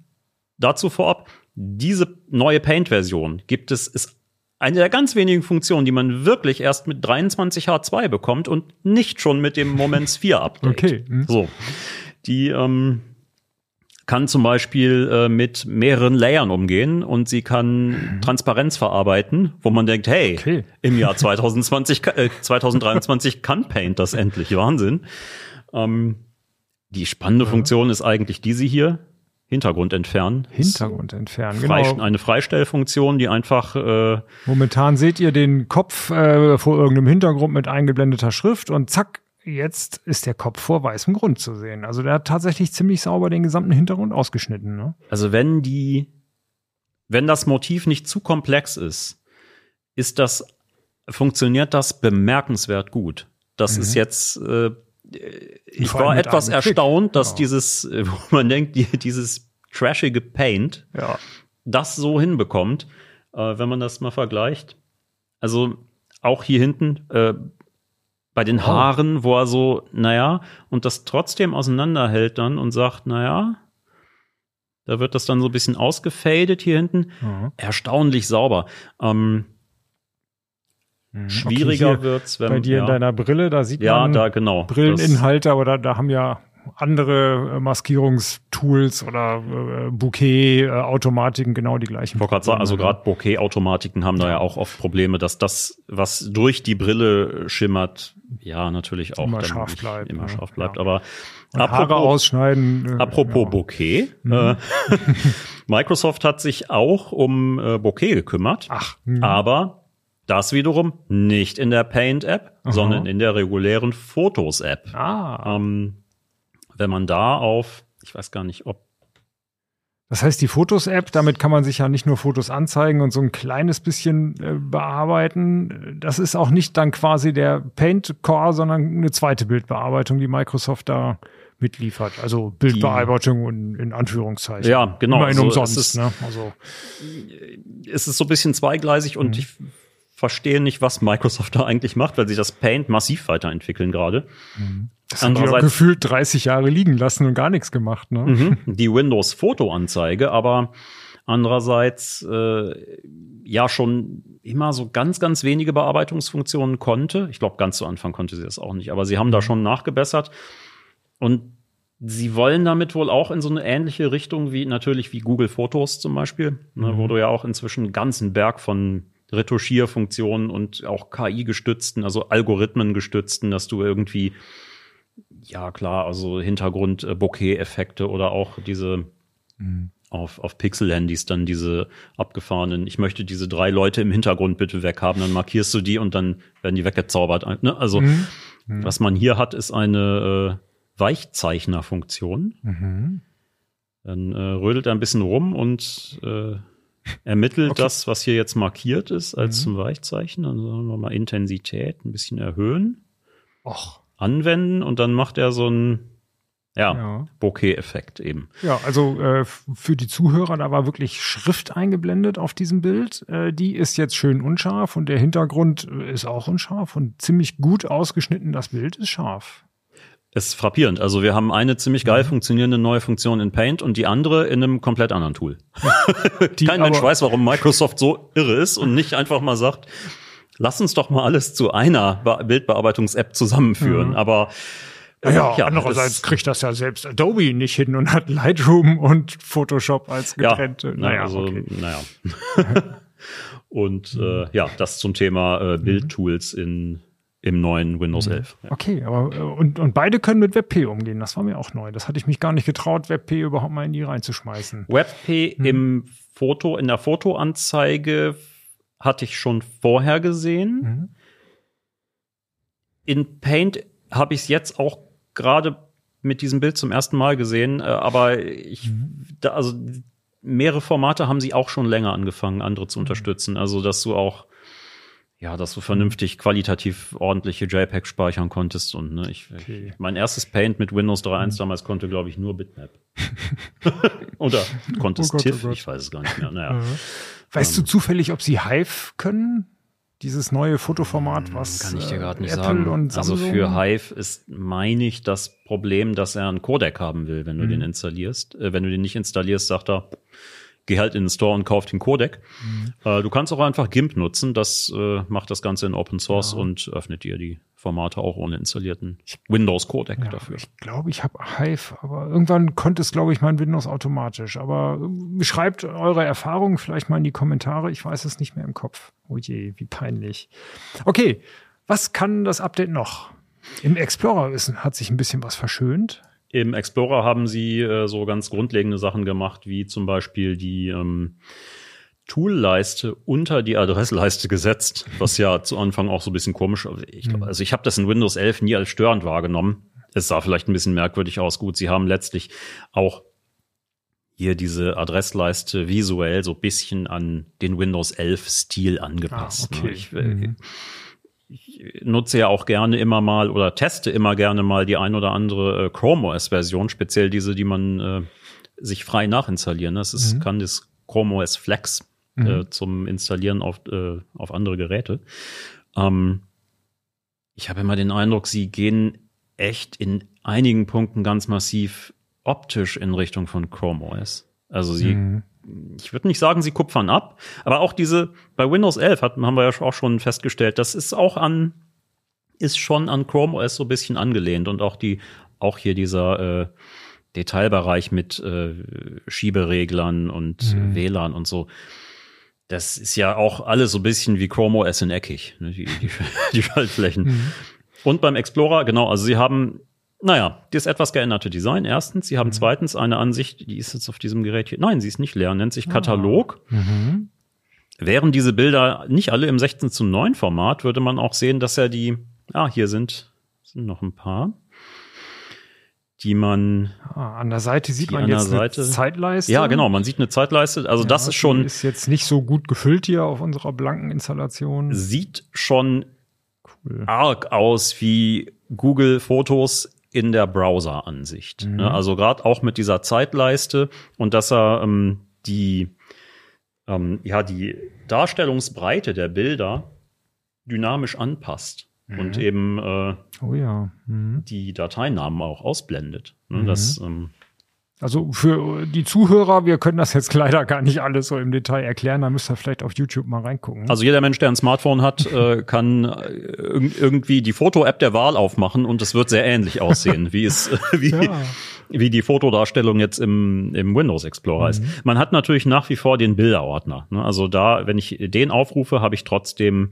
dazu vorab, diese neue Paint-Version gibt es, ist eine der ganz wenigen Funktionen, die man wirklich erst mit 23H2 bekommt und nicht schon mit dem Moments 4 Update. Okay, hm. So. Die ähm, kann zum Beispiel äh, mit mehreren Layern umgehen und sie kann Transparenz verarbeiten, wo man denkt, hey, Mhm. Okay. im Jahr 2020, ka- äh, 2023 kann Paint das endlich. Wahnsinn. Ähm, die spannende Funktion ist eigentlich diese hier. Hintergrund entfernen. Hintergrund entfernen. Freist Genau. Eine Freistellfunktion, die einfach äh, Momentan seht ihr den Kopf äh, vor irgendeinem Hintergrund mit eingeblendeter Schrift und zack, jetzt ist der Kopf vor weißem Grund zu sehen. Also der hat tatsächlich ziemlich sauber den gesamten Hintergrund ausgeschnitten. Ne? Also wenn die, wenn das Motiv nicht zu komplex ist, ist das, funktioniert das bemerkenswert gut. Das ist jetzt, äh, ich Mhm. War etwas erstaunt, dass Ja. dieses, äh, wo man denkt, die, dieses trashige Paint Ja. das so hinbekommt, äh, wenn man das mal vergleicht. Also auch hier hinten, äh, bei den. Haaren, wo er so, naja, und das trotzdem auseinanderhält dann und sagt, naja, da wird das dann so ein bisschen ausgefadet hier hinten. Mhm. Erstaunlich sauber. Ähm, schwieriger Okay, hier wird's, wenn Bei dir ja, in deiner Brille, da sieht ja, man da genau. Brilleninhalte, aber da, da haben ja andere äh, Maskierungstools oder äh, Bouquet-Automatiken genau die gleichen. Ich sagen, also gerade Bokeh-Automatiken haben da ja auch oft Probleme, dass das, was durch die Brille schimmert, ja, natürlich auch Immer dann scharf bleibt, Immer ne? scharf bleibt. Ja. Aber Und Haare ausschneiden. Äh, apropos ja. Bokeh, äh, Microsoft hat sich auch um äh, Bokeh gekümmert, Ach, hm. aber das wiederum nicht in der Paint-App, sondern in der regulären Fotos-App. ah. Ähm, wenn man da auf, ich weiß gar nicht, ob Das heißt, die Fotos-App, damit kann man sich ja nicht nur Fotos anzeigen und so ein kleines bisschen äh, bearbeiten. Das ist auch nicht dann quasi der Paint-Core, sondern eine zweite Bildbearbeitung, die Microsoft da mitliefert. Also Bildbearbeitung in, in Anführungszeichen. Ja, genau. Immerhin Also umsonst. es ist- ne? Also es ist so ein bisschen zweigleisig und Mhm. ich verstehe nicht, was Microsoft da eigentlich macht, weil sie das Paint massiv weiterentwickeln gerade. Mhm. Das haben die auch gefühlt 30 Jahre liegen lassen und gar nichts gemacht. Ne? Mhm, die Windows-Fotoanzeige, aber andererseits äh, ja schon immer so ganz, ganz wenige Bearbeitungsfunktionen konnte. Ich glaube, ganz zu Anfang konnte sie das auch nicht, aber sie haben da schon nachgebessert. Und sie wollen damit wohl auch in so eine ähnliche Richtung wie natürlich wie Google Fotos zum Beispiel, ne, wo du ja auch inzwischen einen ganzen Berg von Retuschierfunktionen und auch KI-gestützten, also Algorithmen gestützten, dass du irgendwie, ja klar, also Hintergrund-Bokeh-Effekte oder auch diese mhm. auf, auf Pixel-Handys dann diese abgefahrenen, ich möchte diese drei Leute im Hintergrund bitte weghaben, dann markierst du die und dann werden die weggezaubert. Ne? Also mhm. Mhm. was man hier hat, ist eine äh, Weichzeichner-Funktion. Mhm. Dann äh, rödelt er ein bisschen rum und äh, ermittelt okay. das, was hier jetzt markiert ist, als mhm. zum Weichzeichen. Dann sagen wir mal Intensität ein bisschen erhöhen. Och. Anwenden und dann macht er so ein ja, ja. Bokeh-Effekt eben. Ja, also äh, für die Zuhörer, da war wirklich Schrift eingeblendet auf diesem Bild. Äh, die ist jetzt schön unscharf und der Hintergrund äh, ist auch unscharf und ziemlich gut ausgeschnitten. Das Bild ist scharf ist frappierend. Also wir haben eine ziemlich geil mhm. funktionierende neue Funktion in Paint und die andere in einem komplett anderen Tool. Kein Mensch weiß, warum Microsoft so irre ist und nicht einfach mal sagt, lass uns doch mal alles zu einer Bildbearbeitungs-App zusammenführen. Mhm. Aber äh, ja, ja, andererseits kriegt das ja selbst Adobe nicht hin und hat Lightroom und Photoshop als getrennte. Ja, naja, also, okay. naja. und äh, ja, das zum Thema äh, mhm. Bildtools in im neuen Windows 11. Mhm. Ja. Okay, aber äh, und, und beide können mit WebP umgehen. Das war mir auch neu. Das hatte ich mich gar nicht getraut, WebP überhaupt mal in die reinzuschmeißen. WebP hm. im Foto, in der Fotoanzeige hatte ich schon vorher gesehen. Mhm. In Paint habe ich es jetzt auch gerade mit diesem Bild zum ersten Mal gesehen, äh, aber ich, mhm. da, also mehrere Formate haben sie auch schon länger angefangen, andere zu mhm. unterstützen. Also, dass du auch ja, dass du vernünftig qualitativ ordentliche JPEG speichern konntest und ne, ich, okay. ich mein erstes Paint mit Windows 3.1 mhm. damals konnte, glaube ich, nur Bitmap. Oder konntest oh Gott, TIFF, oh ich weiß es gar nicht mehr. Naja. Mhm. Weißt ähm, du zufällig, ob sie Hive können? Dieses neue Fotoformat, hm, was kann ich dir gerade nicht Apple sagen. also für Hive ist, meine ich, das Problem, dass er einen Codec haben will, wenn du mhm. den installierst. Äh, wenn du den nicht installierst, sagt er, geh halt in den Store und kauf den Codec. Mhm. Äh, du kannst auch einfach GIMP nutzen. Das äh, macht das Ganze in Open Source ja. und öffnet dir die Formate auch ohne installierten Windows Codec ja, dafür. Ich glaube, ich habe Hive, aber irgendwann konnte es, glaube ich, mein Windows automatisch. Aber äh, schreibt eure Erfahrungen vielleicht mal in die Kommentare. Ich weiß es nicht mehr im Kopf. Oh je, wie peinlich. Okay, was kann das Update noch? Im Explorer ist, hat sich ein bisschen was verschönt. Im Explorer haben sie äh, so ganz grundlegende Sachen gemacht, wie zum Beispiel die ähm, Tool-Leiste unter die Adressleiste gesetzt, was ja zu Anfang auch so ein bisschen komisch. Ich glaub, hm. also ich habe das in Windows 11 nie als störend wahrgenommen. Es sah vielleicht ein bisschen merkwürdig aus. Gut, sie haben letztlich auch hier diese Adressleiste visuell so bisschen an den Windows 11 Stil angepasst. Ah, okay. ich, äh, mhm ich nutze ja auch gerne immer mal oder teste immer gerne mal die ein oder andere äh, Chrome OS Version, speziell diese, die man äh, sich frei nachinstallieren. Das ist, mhm. kann das Chrome OS Flex äh, mhm. äh, zum Installieren auf, äh, auf andere Geräte. Ähm, ich habe immer den Eindruck, sie gehen echt in einigen Punkten ganz massiv optisch in Richtung von Chrome OS. Also sie mhm ich würde nicht sagen, sie kupfern ab, aber auch diese, bei Windows 11 hat, haben wir ja auch schon festgestellt, das ist auch an, ist schon an Chrome OS so ein bisschen angelehnt und auch die, auch hier dieser äh, Detailbereich mit äh, Schiebereglern und mhm. WLAN und so. Das ist ja auch alles so ein bisschen wie Chrome OS in eckig, ne, die, die, die Schaltflächen. Mhm. Und beim Explorer, genau, also sie haben naja, das etwas geänderte Design. Erstens, sie haben mhm. zweitens eine Ansicht, die ist jetzt auf diesem Gerät hier. Nein, sie ist nicht leer, nennt sich Katalog. Ah. Mhm. Wären diese Bilder nicht alle im 16 zu 9 Format, würde man auch sehen, dass ja die, ah, hier sind, sind noch ein paar, die man. Ah, an der Seite sieht man jetzt Seite, eine Zeitleiste. Ja, genau, man sieht eine Zeitleiste. Also ja, das ist schon. Ist jetzt nicht so gut gefüllt hier auf unserer blanken Installation. Sieht schon cool. arg aus wie Google Fotos in der Browser-Ansicht. Mhm. Ne? Also gerade auch mit dieser Zeitleiste und dass er ähm, die, ähm, ja, die Darstellungsbreite der Bilder dynamisch anpasst. und eben äh, Oh ja. Mhm. die Dateinamen auch ausblendet. Ne, Das, ähm, Also für die Zuhörer, wir können das jetzt leider gar nicht alles so im Detail erklären. Da müsst ihr vielleicht auf YouTube mal reingucken. also jeder Mensch, der ein Smartphone hat, äh, kann äh, irg- irgendwie die Foto-App der Wahl aufmachen und es wird sehr ähnlich aussehen, wie es wie, Ja. wie die Fotodarstellung jetzt im, im Windows Explorer ist. Man hat natürlich nach wie vor den Bilderordner. Ne? Also da, wenn ich den aufrufe, habe ich trotzdem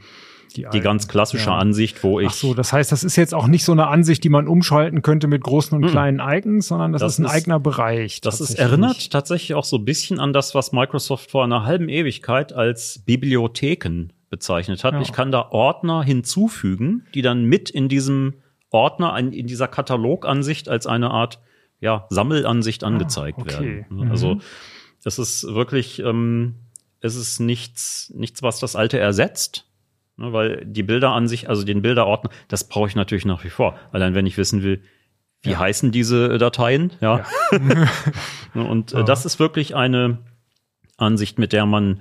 die, alten, ganz klassische ja. Ansicht, wo ich Ach so, das heißt, das ist jetzt auch nicht so eine Ansicht, die man umschalten könnte mit großen und kleinen Icons, sondern das, Das ist ein ist- eigener Bereich. Das ist erinnert tatsächlich auch so ein bisschen an das, was Microsoft vor einer halben Ewigkeit als Bibliotheken bezeichnet hat. Ja. Ich kann da Ordner hinzufügen, die dann mit in diesem Ordner, ein- in dieser Katalogansicht als eine Art ja, Sammelansicht angezeigt Ah, okay. werden. Mhm. Also es ist wirklich, ähm, es ist nichts, nichts, was das alte ersetzt. Ne, weil die Bilderansicht, also den Bilderordner, das brauche ich natürlich nach wie vor. Allein wenn ich wissen will, wie heißen diese äh, Dateien, ja. Und äh, das ist wirklich eine Ansicht, mit der man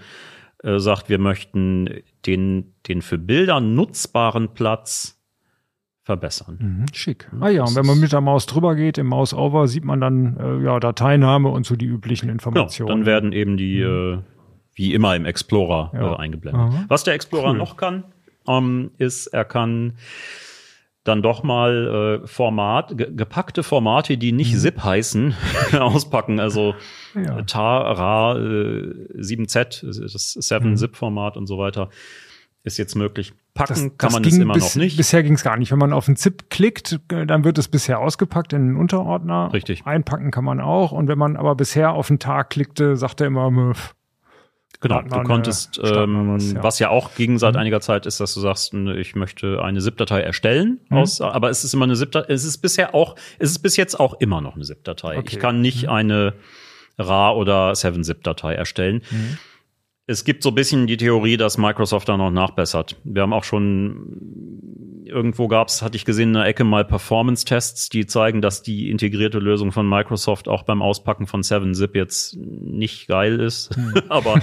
äh, sagt, wir möchten den, den für Bilder nutzbaren Platz verbessern. Mhm, schick. Ah ja, und wenn man mit der Maus drüber geht, im Mouse-Over, sieht man dann äh, ja Dateiname und so die üblichen Genau, Informationen. dann werden eben die, äh, wie immer im Explorer Ja. äh, eingeblendet. Aha. Was der Explorer Cool. noch kann, ähm, ist, er kann dann doch mal äh, Format, ge gepackte Formate, die nicht ZIP heißen, auspacken. Also Mhm. Ja. TAR, RA, äh, 7Z, das 7-ZIP-Format und so weiter, ist jetzt möglich. Packen kann man es ging immer bis, noch nicht. Bisher ging es gar nicht. Wenn man auf den ZIP klickt, äh, dann wird es bisher ausgepackt in den Unterordner. Richtig. Einpacken kann man auch. Und wenn man aber bisher auf den Tag klickte, sagt er immer, Genau, du konntest, ähm, was, ja. Mhm. was ja auch ging seit einiger Zeit, ist, dass du sagst, ich möchte eine ZIP-Datei erstellen, aus, aber es ist immer eine ZIP-Datei, es ist bisher auch, es ist bis jetzt auch immer noch eine ZIP-Datei. Okay. Ich kann nicht eine RA oder 7-ZIP-Datei erstellen. Mhm. Es gibt so ein bisschen die Theorie, dass Microsoft da noch nachbessert. Wir haben auch schon irgendwo gab's, hatte ich gesehen, in der Ecke mal Performance-Tests, die zeigen, dass die integrierte Lösung von Microsoft auch beim Auspacken von 7-Zip jetzt nicht geil ist. Aber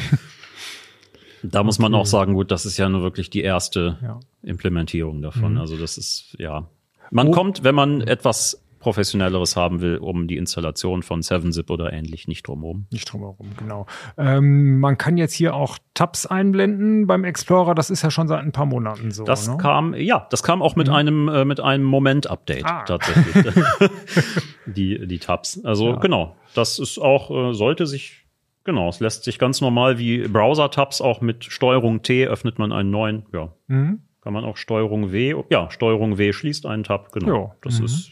da muss man auch sagen, gut, das ist ja nur wirklich die erste Ja. Implementierung davon. Mhm. Also das ist, ja. Man Wo- kommt, wenn man etwas professionelleres haben will, um die Installation von 7-Zip oder ähnlich nicht drumherum. nicht drumherum, genau. Ähm, man kann jetzt hier auch Tabs einblenden beim Explorer. Das ist ja schon seit ein paar Monaten so. Das ne? kam, ja, das kam auch mit einem, äh, mit einem Moment-Update Ah. tatsächlich. die, die Tabs. Also Ja. genau, das ist auch, äh, sollte sich, genau, es lässt sich ganz normal wie Browser-Tabs auch mit Steuerung T öffnet man einen neuen, ja, Mhm. kann man auch Steuerung W, ja, Steuerung W schließt einen Tab, genau. Ja. Das Mhm. ist,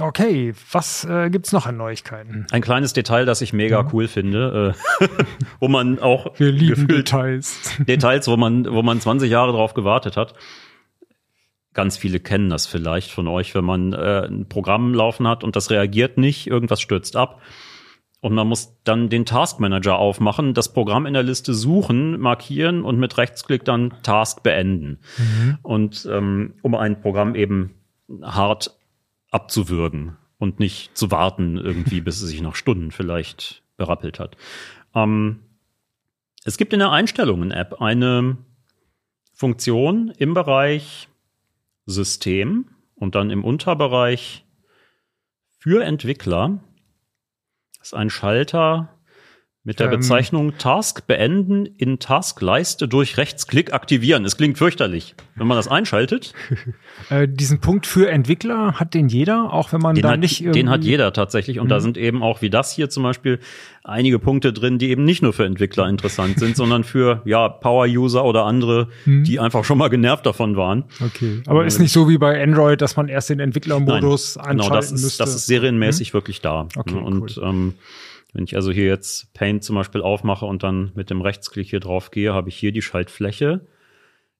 Okay, was äh, gibt's noch an Neuigkeiten? ein kleines Detail, das ich mega cool finde, äh, wo man auch Wir lieben Details. Details, wo man, wo man 20 Jahre drauf gewartet hat. Ganz viele kennen das vielleicht von euch, wenn man äh, ein Programm laufen hat und das reagiert nicht, irgendwas stürzt ab. Und man muss dann den Task Manager aufmachen, das Programm in der Liste suchen, markieren und mit Rechtsklick dann Task beenden. Und ähm, um ein Programm eben hart abzuwürgen und nicht zu warten irgendwie, bis es sich nach Stunden vielleicht berappelt hat. Ähm, es gibt in der Einstellungen-App eine Funktion im Bereich System und dann im Unterbereich für Entwickler. Das ist ein Schalter mit der Ähm. Bezeichnung Task beenden in Taskleiste durch Rechtsklick aktivieren. Es klingt fürchterlich. Wenn man das einschaltet, Äh, diesen Punkt für Entwickler hat den jeder, auch wenn man den da hat, nicht den hat jeder tatsächlich. Und da Mhm. sind eben auch wie das hier zum Beispiel einige Punkte drin, die eben nicht nur für Entwickler interessant sind, sondern für ja Power-User oder andere, Mhm. die einfach schon mal genervt davon waren. Okay, aber ist nicht so wie bei Android, dass man erst den Entwicklermodus Nein, anschalten genau, das ist, müsste. das ist serienmäßig wirklich da. Okay, und ähm, wenn ich also hier jetzt Paint zum Beispiel aufmache und dann mit dem Rechtsklick hier drauf gehe, habe ich hier die Schaltfläche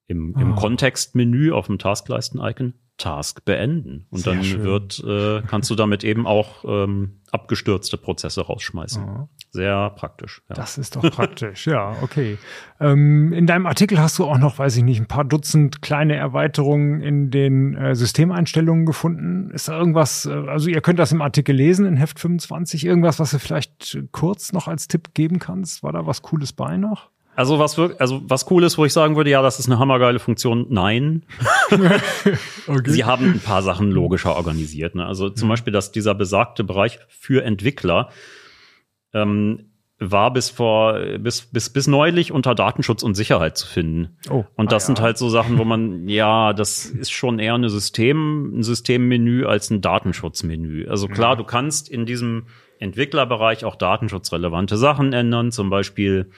im, im Ah. Kontextmenü auf dem Taskleisten-Icon Task beenden. Und Sehr dann schön. wird, äh, kannst du damit eben auch ähm, abgestürzte Prozesse rausschmeißen. Ah. Sehr praktisch. Ja. Das ist doch praktisch, ja, okay. Ähm, in deinem Artikel hast du auch noch, weiß ich nicht, ein paar Dutzend kleine Erweiterungen in den äh, Systemeinstellungen gefunden. Ist da irgendwas, äh, also ihr könnt das im Artikel lesen in Heft 25, irgendwas, was du vielleicht kurz noch als Tipp geben kannst? War da was Cooles bei noch? Also was wirk also was cool ist, wo ich sagen würde, ja, das ist eine hammergeile Funktion. Nein. Okay. Sie haben ein paar Sachen logischer organisiert. Ne? Also zum Beispiel, dass dieser besagte Bereich für Entwickler ähm, war bis vor bis bis bis neulich unter Datenschutz und Sicherheit zu finden. Oh, und das ah, sind ja. halt so Sachen, wo man ja, das ist schon eher eine System ein Systemmenü als ein Datenschutzmenü. Also klar, du kannst in diesem Entwicklerbereich auch datenschutzrelevante Sachen ändern, zum Beispiel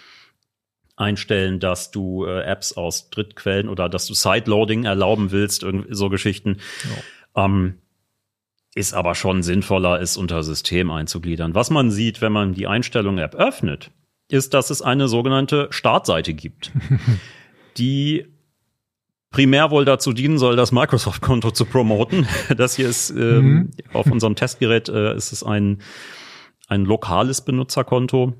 einstellen, dass du äh, Apps aus Drittquellen oder dass du Sideloading erlauben willst, irgendwie so Geschichten. Ähm, ist aber schon sinnvoller, es unter System einzugliedern. Was man sieht, wenn man die Einstellung-App öffnet, ist, dass es eine sogenannte Startseite gibt, die primär wohl dazu dienen soll, das Microsoft-Konto zu promoten. Das hier ist ähm, auf unserem Testgerät äh, ist es ein ein lokales Benutzerkonto.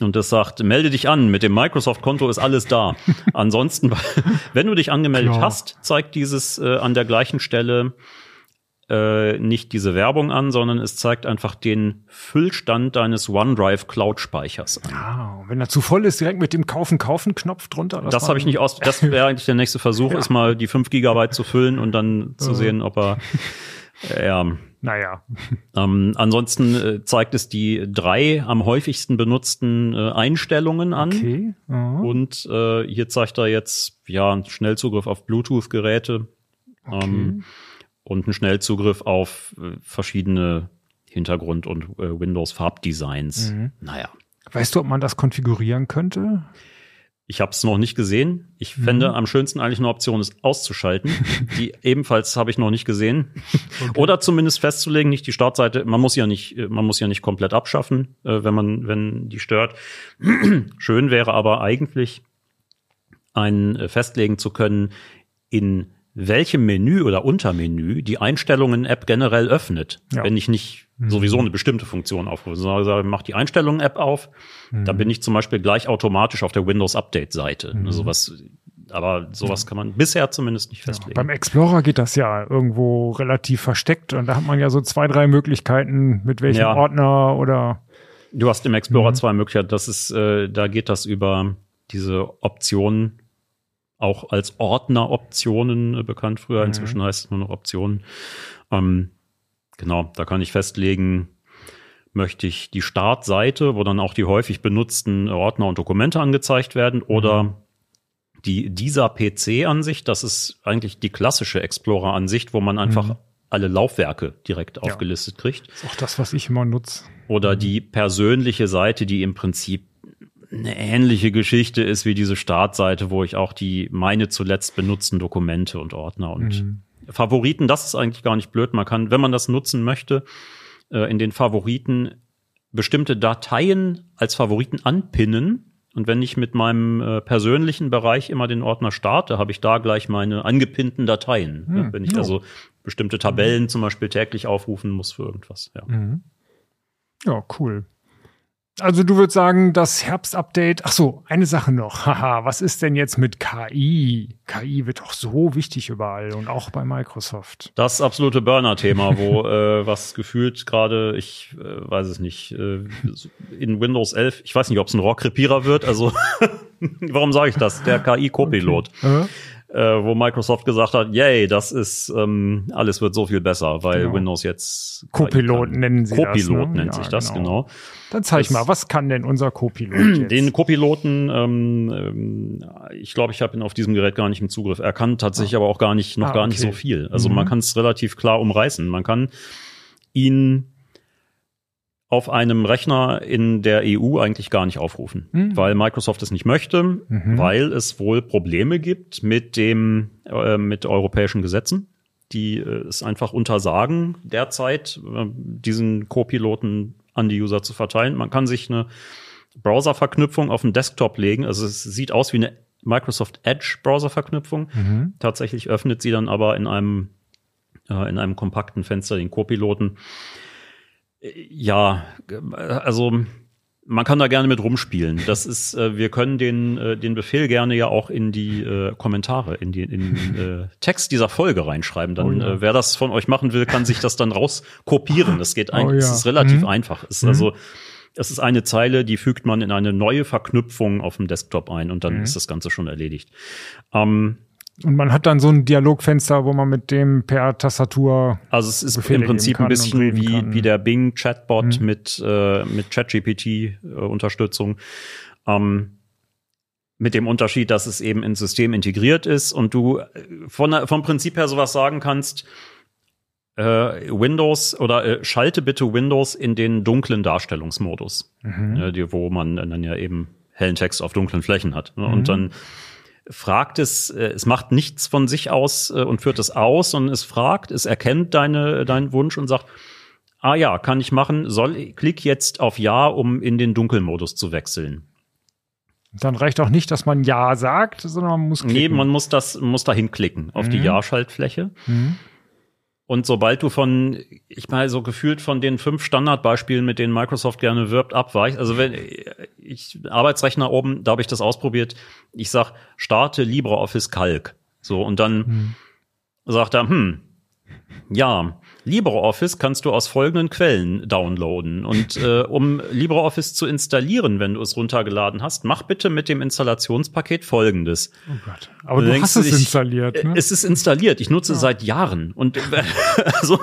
Und das sagt, melde dich an, mit dem Microsoft-Konto ist alles da. Ansonsten, wenn du dich angemeldet Klar. hast, zeigt dieses äh, an der gleichen Stelle äh, nicht diese Werbung an, sondern es zeigt einfach den Füllstand deines OneDrive Cloud-Speichers an. Ah, wenn er zu voll ist, direkt mit dem Kaufen-Kaufen-Knopf drunter. Das man- habe ich nicht aus. Das wäre eigentlich der nächste Versuch, ist mal die 5 Gigabyte zu füllen und dann zu Ja. sehen, ob er ja, Naja. Ähm, ansonsten äh, zeigt es die drei am häufigsten benutzten äh, Einstellungen an. Okay. aha. Und äh, hier zeigt er jetzt ja einen Schnellzugriff auf Bluetooth-Geräte ähm, und einen Schnellzugriff auf äh, verschiedene Hintergrund- und äh, Windows-Farbdesigns. Mhm. Naja, Weißt du, ob man das konfigurieren könnte? Ich habe es noch nicht gesehen. Ich fände am schönsten eigentlich eine Option, es auszuschalten. die ebenfalls habe ich noch nicht gesehen. Oder zumindest festzulegen, nicht die Startseite. Man muss ja nicht, man muss ja nicht komplett abschaffen, äh, wenn man, wenn die stört. Schön wäre aber eigentlich, ein äh, festlegen zu können, in welchem Menü oder Untermenü die Einstellungen-App generell öffnet. Ja. Wenn ich nicht sowieso eine bestimmte Funktion aufrufe, sondern sage, mach die Einstellungen-App auf, da bin ich zum Beispiel gleich automatisch auf der Windows-Update-Seite. Also was, aber sowas kann man bisher zumindest nicht festlegen. Beim Explorer geht das ja irgendwo relativ versteckt und da hat man ja so zwei, drei Möglichkeiten, mit welchem Ja. Ordner oder Du hast im Explorer zwei Möglichkeiten. Das ist, äh, da geht das über diese Optionen, auch als Ordner-Optionen äh, bekannt früher. Inzwischen heißt es nur noch Optionen. Ähm, genau, da kann ich festlegen, möchte ich die Startseite, wo dann auch die häufig benutzten Ordner und Dokumente angezeigt werden oder die dieser PC-Ansicht, das ist eigentlich die klassische Explorer-Ansicht, wo man einfach alle Laufwerke direkt aufgelistet kriegt. Ist auch das, was ich immer nutze. oder die persönliche Seite, die im Prinzip eine ähnliche Geschichte ist wie diese Startseite, wo ich auch die meine zuletzt benutzten Dokumente und Ordner und Favoriten, das ist eigentlich gar nicht blöd. Man kann, wenn man das nutzen möchte, äh, in den Favoriten bestimmte Dateien als Favoriten anpinnen. Und wenn ich mit meinem äh, persönlichen Bereich immer den Ordner starte, habe ich da gleich meine angepinnten Dateien. Ja, wenn ich also bestimmte Tabellen zum Beispiel täglich aufrufen muss für irgendwas. Ja. Ja, cool. Also du würdest sagen, das Herbstupdate, ach so, eine Sache noch. Haha, was ist denn jetzt mit KI? KI wird doch so wichtig überall und auch bei Microsoft. Das absolute Burner-Thema, wo äh, was gefühlt gerade, ich äh, weiß es nicht, äh, in Windows 11, ich weiß nicht, ob es ein Rohrkrepierer wird, also warum sage ich das? Der KI-Copilot, Äh? Äh, wo Microsoft gesagt hat, yay, das ist, ähm, alles wird so viel besser, weil Genau. Windows jetzt Copilot nennen sie Copilot das, ne? nennt Ja, sich das, genau. genau. Dann zeig Das- mal, was kann denn unser Copilot jetzt? Den Copiloten, ähm, ähm, ich glaube, ich habe ihn auf diesem Gerät gar nicht im Zugriff. Er kann tatsächlich aber auch gar nicht, noch Ah, gar nicht okay. so viel. Also Mhm. man kann es relativ klar umreißen. Man kann ihn auf einem Rechner in der EU eigentlich gar nicht aufrufen, Mhm. weil Microsoft es nicht möchte, weil es wohl Probleme gibt mit dem äh, mit europäischen Gesetzen, die äh, es einfach untersagen derzeit äh, diesen Co-Piloten an die User zu verteilen. Man kann sich eine Browser-Verknüpfung auf den Desktop legen. Also es sieht aus wie eine Microsoft Edge Browser-Verknüpfung. Mhm. Tatsächlich öffnet sie dann aber in einem äh, in einem kompakten Fenster den Co-Piloten. Ja, äh, also man kann da gerne mit rumspielen. Das ist, äh, wir können den, äh, den Befehl gerne ja auch in die äh, Kommentare, in die in den äh, Text dieser Folge reinschreiben. Dann, Oh ja. äh, wer das von euch machen will, kann sich das dann rauskopieren. Das geht eigentlich, Oh ja. es ist relativ Mhm. einfach. Ist also es ist eine Zeile, die fügt man in eine neue Verknüpfung auf dem Desktop ein und dann Mhm. ist das Ganze schon erledigt. Ähm, Und man hat dann so ein Dialogfenster, wo man mit dem per Tastatur Also es ist Befehle im Prinzip ein bisschen wie, kann. wie der Bing Chatbot Mhm. mit, äh, mit ChatGPT-Unterstützung. ähm, mit dem Unterschied, dass es eben ins System integriert ist und du äh, von, vom Prinzip her sowas sagen kannst, äh, Windows oder äh, schalte bitte Windows in den dunklen Darstellungsmodus, Mhm. äh, die, wo man dann ja eben hellen Text auf dunklen Flächen hat. Ne? Und dann fragt es, äh, es macht nichts von sich aus äh, und führt es aus, sondern es fragt, es erkennt deine, deinen Wunsch und sagt, ah ja, kann ich machen, soll, klick jetzt auf Ja, um in den Dunkelmodus zu wechseln. Dann reicht auch nicht, dass man Ja sagt, sondern man muss klicken. Nee, man muss das, muss dahin klicken, auf die Mhm. Ja-Schaltfläche. Mhm. Und sobald du von, ich meine, so gefühlt von den fünf Standardbeispielen, mit denen Microsoft gerne wirbt, abweichst, also wenn ich Arbeitsrechner oben, da habe ich das ausprobiert, ich sag, starte LibreOffice Calc. So, und dann Mhm. sagt er, hm, ja, LibreOffice kannst du aus folgenden Quellen downloaden. Und äh, um LibreOffice zu installieren, wenn du es runtergeladen hast, mach bitte mit dem Installationspaket folgendes. Oh Gott. Aber du denkst hast es dich, installiert, ne? Es ist installiert. Ich nutze es seit Jahren. Und, also,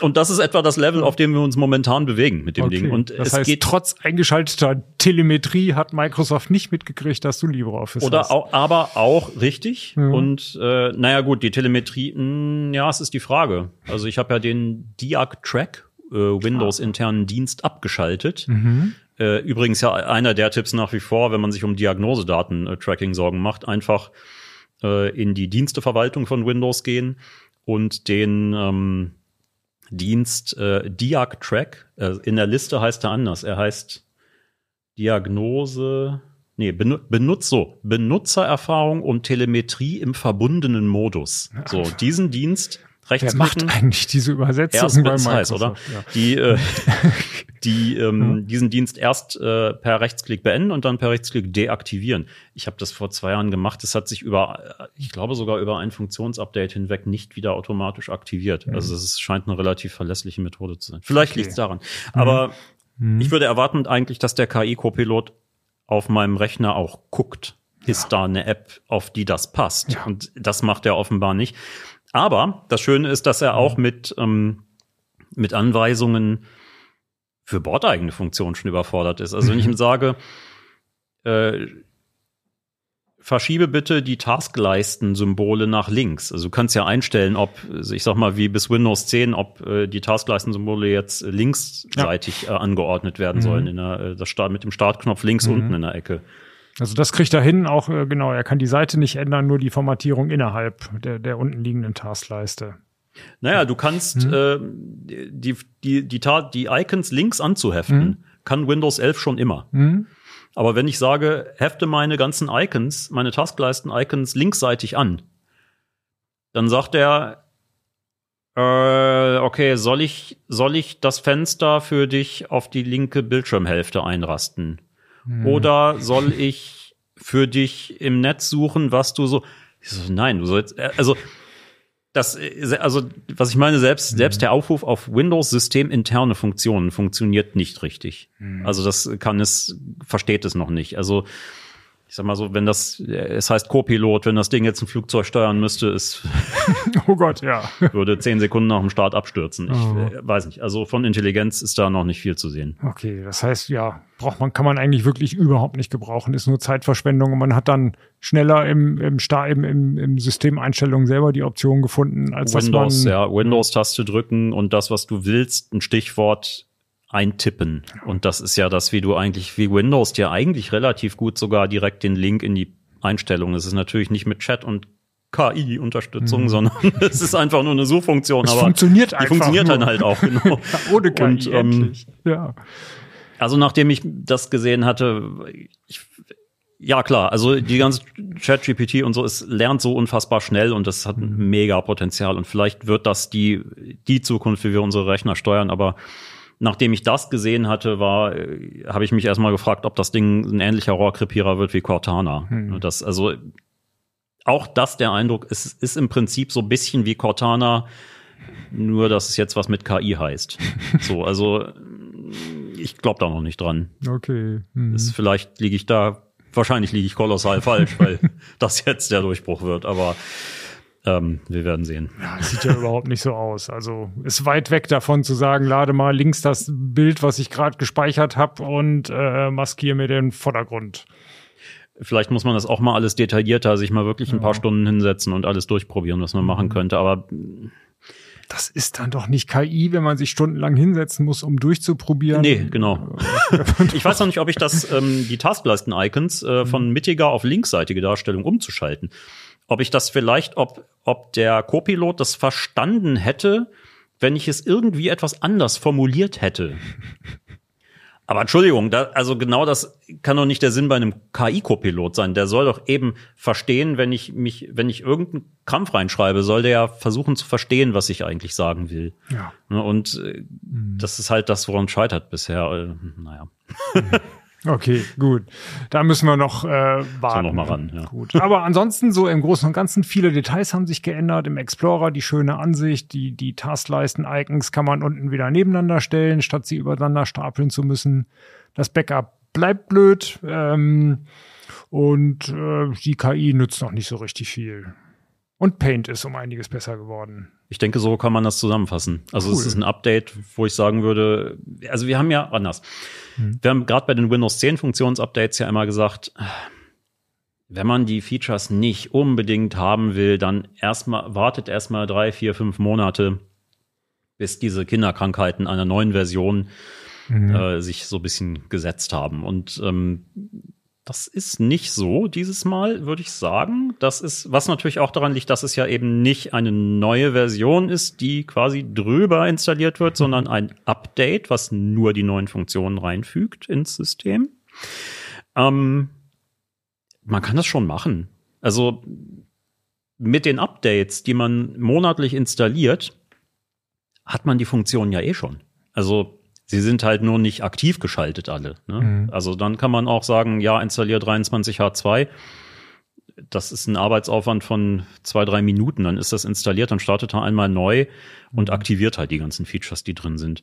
und das ist etwa das Level, auf dem wir uns momentan bewegen mit dem Okay. Ding. Und das es heißt, geht trotz eingeschalteter Telemetrie hat Microsoft nicht mitgekriegt, dass du LibreOffice Oder hast. auch, aber auch richtig. Ja. Und äh, naja gut, die Telemetrie, mh, ja, es ist die Frage. Also ich habe ja den Diag-Track, äh, Windows-internen Dienst abgeschaltet. Mhm. Äh, übrigens ja einer der Tipps nach wie vor, wenn man sich um Diagnosedaten-Tracking Sorgen macht, einfach äh, in die Diensteverwaltung von Windows gehen und den ähm, Dienst äh, Diag-Track, äh, in der Liste heißt er anders. Er heißt Diagnose, nee, benu benutz so, Benutzererfahrung und Telemetrie im verbundenen Modus. So, diesen Dienst Wer macht eigentlich diese Übersetzung Erst bei Microsoft? oder? Ja. Die, äh, die ähm, diesen Dienst erst äh, per Rechtsklick beenden und dann per Rechtsklick deaktivieren. Ich habe das vor zwei Jahren gemacht. Das hat sich über, äh, ich glaube sogar über ein Funktionsupdate hinweg nicht wieder automatisch aktiviert. Also es scheint eine relativ verlässliche Methode zu sein. Vielleicht Okay. liegt's daran. Aber Mhm. ich würde erwarten eigentlich, dass der KI-Copilot auf meinem Rechner auch guckt. Ist da eine App, auf die das passt? Ja. Und das macht er offenbar nicht. Aber das Schöne ist, dass er auch mit, ähm, mit Anweisungen für bordeigene Funktionen schon überfordert ist. Also wenn ich ihm sage, äh, verschiebe bitte die Taskleisten-Symbole nach links. Also du kannst ja einstellen, ob, also ich sag mal, wie bis Windows 10, ob äh, die Taskleisten-Symbole jetzt linksseitig äh, angeordnet werden Mhm. sollen, in der, äh, das Start, mit dem Startknopf links Mhm. unten in der Ecke. Also das kriegt er hin, auch äh, genau, er kann die Seite nicht ändern, nur die Formatierung innerhalb der, der unten liegenden Taskleiste. Naja, du kannst Mhm. äh, die, die, die, die Icons links anzuheften, Mhm. kann Windows 11 schon immer. Hm? Aber wenn ich sage, hefte meine ganzen Icons, meine Taskleisten-Icons linksseitig an, dann sagt er, äh, okay, soll ich, soll ich das Fenster für dich auf die linke Bildschirmhälfte einrasten? Hm. Oder soll ich für dich im Netz suchen, was du so, so nein, du sollst, äh, also, das, äh, also, was ich meine, selbst, selbst der Aufruf auf Windows-System interne Funktionen funktioniert nicht richtig. Also, das kann es, versteht es noch nicht. Also, ich sag mal so, wenn das, es heißt Co-Pilot, wenn das Ding jetzt ein Flugzeug steuern müsste, es Oh Gott, ja. würde zehn Sekunden nach dem Start abstürzen. Ich Oh. äh, weiß nicht. Also von Intelligenz ist da noch nicht viel zu sehen. Okay, das heißt, ja, braucht man, kann man eigentlich wirklich überhaupt nicht gebrauchen, ist nur Zeitverschwendung und man hat dann schneller im, im, Sta- im, im, im Systemeinstellungen selber die Option gefunden, als Windows, dass man. ja, Windows-Taste drücken und das, was du willst, ein Stichwort eintippen. Und das ist ja das, wie du eigentlich, wie Windows dir eigentlich relativ gut sogar direkt den Link in die Einstellungen. Es ist natürlich nicht mit Chat und KI-Unterstützung, sondern es ist einfach nur eine Suchfunktion. Mhm. Es aber funktioniert die einfach funktioniert nur. dann halt auch, genau. Ohne KI, Und, ähm. Ja. Also nachdem ich das gesehen hatte, ich, ja klar, also die ganze Chat-GPT und so, es lernt so unfassbar schnell und das hat ein mega Potenzial und vielleicht wird das die, die Zukunft, wie wir unsere Rechner steuern, aber nachdem ich das gesehen hatte, war, äh, habe ich mich erstmal gefragt, ob das Ding ein ähnlicher Rohrkrepierer wird wie Cortana. Das, also auch das der Eindruck, es ist im Prinzip so ein bisschen wie Cortana, nur dass es jetzt was mit KI heißt. So, also ich glaube da noch nicht dran. Okay. Mhm. Ist, vielleicht liege ich da, wahrscheinlich liege ich kolossal falsch, weil das jetzt der Durchbruch wird, aber ähm, wir werden sehen. Ja, sieht ja überhaupt nicht so aus. Also ist weit weg davon zu sagen, lade mal links das Bild, was ich gerade gespeichert habe und äh, maskiere mir den Vordergrund. Vielleicht muss man das auch mal alles detaillierter, sich mal wirklich ein paar Stunden hinsetzen und alles durchprobieren, was man machen Mhm. könnte. Aber Das ist dann doch nicht KI, wenn man sich stundenlang hinsetzen muss, um durchzuprobieren. nee, genau. ich weiß noch nicht, ob ich das, ähm, die Taskleisten-Icons äh, von mittiger auf linksseitige Darstellung umzuschalten. Ob ich das vielleicht, ob, ob der Copilot das verstanden hätte, wenn ich es irgendwie etwas anders formuliert hätte. Aber Entschuldigung, da, also genau das kann doch nicht der Sinn bei einem KI-Copilot sein. Der soll doch eben verstehen, wenn ich mich, wenn ich irgendeinen Krampf reinschreibe, soll der ja versuchen zu verstehen, was ich eigentlich sagen will. Ja. Und äh, das ist halt das, woran scheitert bisher. Äh, naja. Okay, gut. Da müssen wir noch äh, warten. noch mal ran, ja. Gut. Aber ansonsten so im Großen und Ganzen viele Details haben sich geändert. Im Explorer die schöne Ansicht, die die Taskleisten-Icons kann man unten wieder nebeneinander stellen, statt sie übereinander stapeln zu müssen. Das Backup bleibt blöd ähm, und äh, die KI nützt noch nicht so richtig viel. Und Paint ist um einiges besser geworden. Ich denke, so kann man das zusammenfassen. Also es Cool. ist ein Update, wo ich sagen würde, also wir haben ja anders. Wir haben gerade bei den Windows 10 Funktionsupdates ja immer gesagt, wenn man die Features nicht unbedingt haben will, dann erstmal wartet erstmal drei, vier, fünf Monate, bis diese Kinderkrankheiten einer neuen Version äh, sich so ein bisschen gesetzt haben. Und ähm, das ist nicht so dieses Mal, würde ich sagen. Das ist, was natürlich auch daran liegt, dass es ja eben nicht eine neue Version ist, die quasi drüber installiert wird, sondern ein Update, was nur die neuen Funktionen reinfügt ins System. Ähm, man kann das schon machen. Also mit den Updates, die man monatlich installiert, hat man die Funktionen ja eh schon. Also sie sind halt nur nicht aktiv geschaltet alle. Ne? Mhm. Also dann kann man auch sagen, ja, installier 23H2. Das ist ein Arbeitsaufwand von zwei, drei Minuten. Dann ist das installiert, dann startet er einmal neu und aktiviert halt die ganzen Features, die drin sind.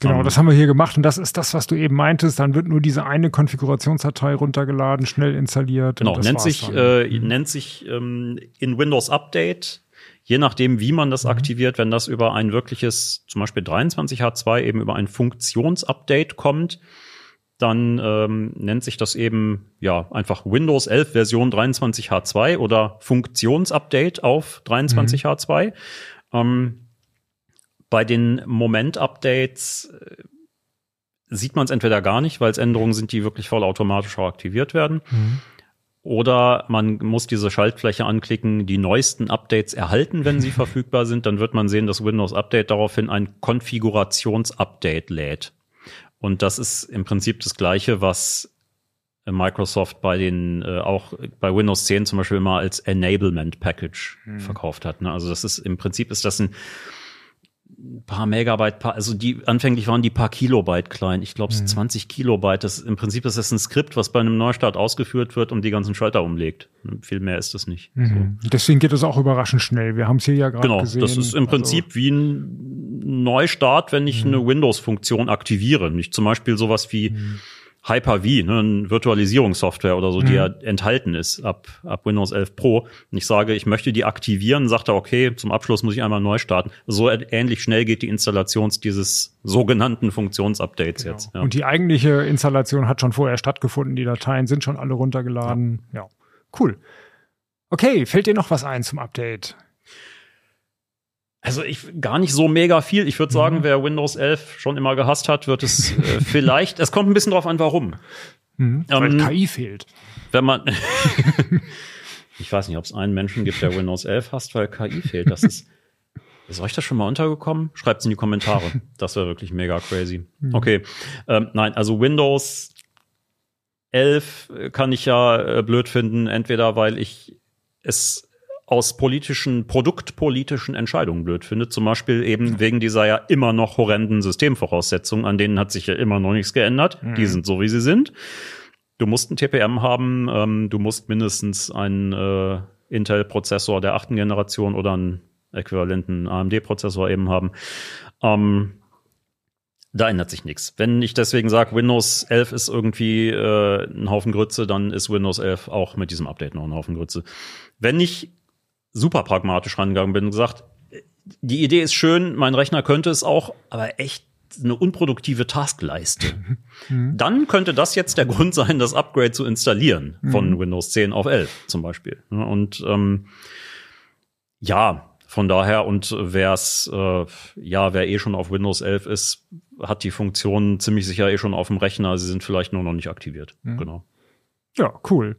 Genau, Ähm, das haben wir hier gemacht und das ist das, was du eben meintest. Dann wird nur diese eine Konfigurationsdatei runtergeladen, schnell installiert. Genau, nennt sich, äh, nennt sich ähm, in Windows Update, je nachdem, wie man Mhm. das aktiviert, wenn das über ein wirkliches, zum Beispiel 23H2 eben über ein Funktionsupdate kommt, dann ähm, nennt sich das eben ja einfach Windows 11 Version 23H2 oder Funktionsupdate auf 23H2. Ähm, bei den Moment-Updates äh, sieht man es entweder gar nicht, weil es Änderungen sind, die wirklich vollautomatisch auch aktiviert werden. Oder man muss diese Schaltfläche anklicken, die neuesten Updates erhalten, wenn sie verfügbar sind. Dann wird man sehen, dass Windows Update daraufhin ein Konfigurationsupdate lädt. Und das ist im Prinzip das Gleiche, was Microsoft bei den, äh, auch bei Windows 10 zum Beispiel immer als Enablement Package verkauft hat. Ne? Also das ist, im Prinzip ist das ein paar Megabyte, paar, also die anfänglich waren die paar Kilobyte klein. Ich glaube, 20 Kilobyte. Das, Im Prinzip ist das ein Skript, was bei einem Neustart ausgeführt wird und die ganzen Schalter umlegt. Viel mehr ist das nicht. Mhm. Deswegen geht es auch überraschend schnell. Wir haben es hier ja gerade Genau, gesehen. das ist im Also, Prinzip wie ein Neustart, wenn ich eine Windows-Funktion aktiviere. Nicht zum Beispiel sowas wie Hyper-V, ne, eine Virtualisierungssoftware oder so, die ja enthalten ist ab, ab Windows 11 Pro. Und ich sage, ich möchte die aktivieren, sagt er, okay, zum Abschluss muss ich einmal neu starten. So ähnlich schnell geht die Installation dieses sogenannten Funktionsupdates genau. jetzt. Ja. Und die eigentliche Installation hat schon vorher stattgefunden. Die Dateien sind schon alle runtergeladen. Ja, cool. Okay, fällt dir noch was ein zum Update? Also ich gar nicht so mega viel. Ich würde sagen, Mhm. wer Windows 11 schon immer gehasst hat, wird es äh, vielleicht. Es kommt ein bisschen drauf an, warum. Mhm. Weil Ähm, KI fehlt. Wenn man ich weiß nicht, ob es einen Menschen gibt, der Windows 11 hasst, weil KI fehlt. Das ist ist euch das schon mal untergekommen? Schreibt's in die Kommentare. Das wäre wirklich mega crazy. Okay, ähm, nein, also Windows 11 kann ich ja äh, blöd finden, entweder weil ich es aus politischen, produktpolitischen Entscheidungen blöd finde. Zum Beispiel eben wegen dieser ja immer noch horrenden Systemvoraussetzungen, an denen hat sich ja immer noch nichts geändert. Die sind so, wie sie sind. Du musst ein TPM haben, ähm, du musst mindestens einen äh, Intel-Prozessor der achten Generation oder einen äquivalenten AMD-Prozessor eben haben. Ähm, Da ändert sich nichts. Wenn ich deswegen sage, Windows 11 ist irgendwie äh, ein Haufen Grütze, dann ist Windows 11 auch mit diesem Update noch ein Haufen Grütze. Wenn ich super pragmatisch rangegangen bin und gesagt, die Idee ist schön, mein Rechner könnte es auch, aber echt eine unproduktive Taskleiste. Dann könnte das jetzt der Grund sein, das Upgrade zu installieren von Windows 10 auf 11 zum Beispiel. Und ähm, ja, von daher und wer's äh, ja, wer eh schon auf Windows 11 ist, hat die Funktionen ziemlich sicher eh schon auf dem Rechner. Sie sind vielleicht nur noch nicht aktiviert. Genau. Ja, cool.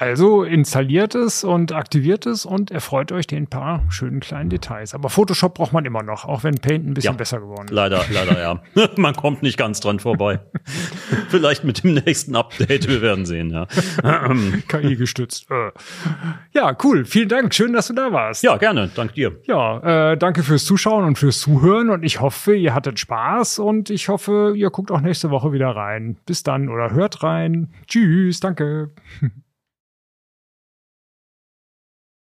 Also installiert es und aktiviert es und erfreut euch den paar schönen kleinen Details. Aber Photoshop braucht man immer noch, auch wenn Paint ein bisschen Ja. besser geworden ist. Leider, leider ja. Man kommt nicht ganz dran vorbei. vielleicht mit dem nächsten Update, wir werden sehen, ja. KI gestützt. Äh. Ja, cool. Vielen Dank. Schön, dass du da warst. Ja, gerne, dank dir. Ja, äh, danke fürs Zuschauen und fürs Zuhören und ich hoffe, ihr hattet Spaß und ich hoffe, ihr guckt auch nächste Woche wieder rein. Bis dann oder hört rein. Tschüss, danke.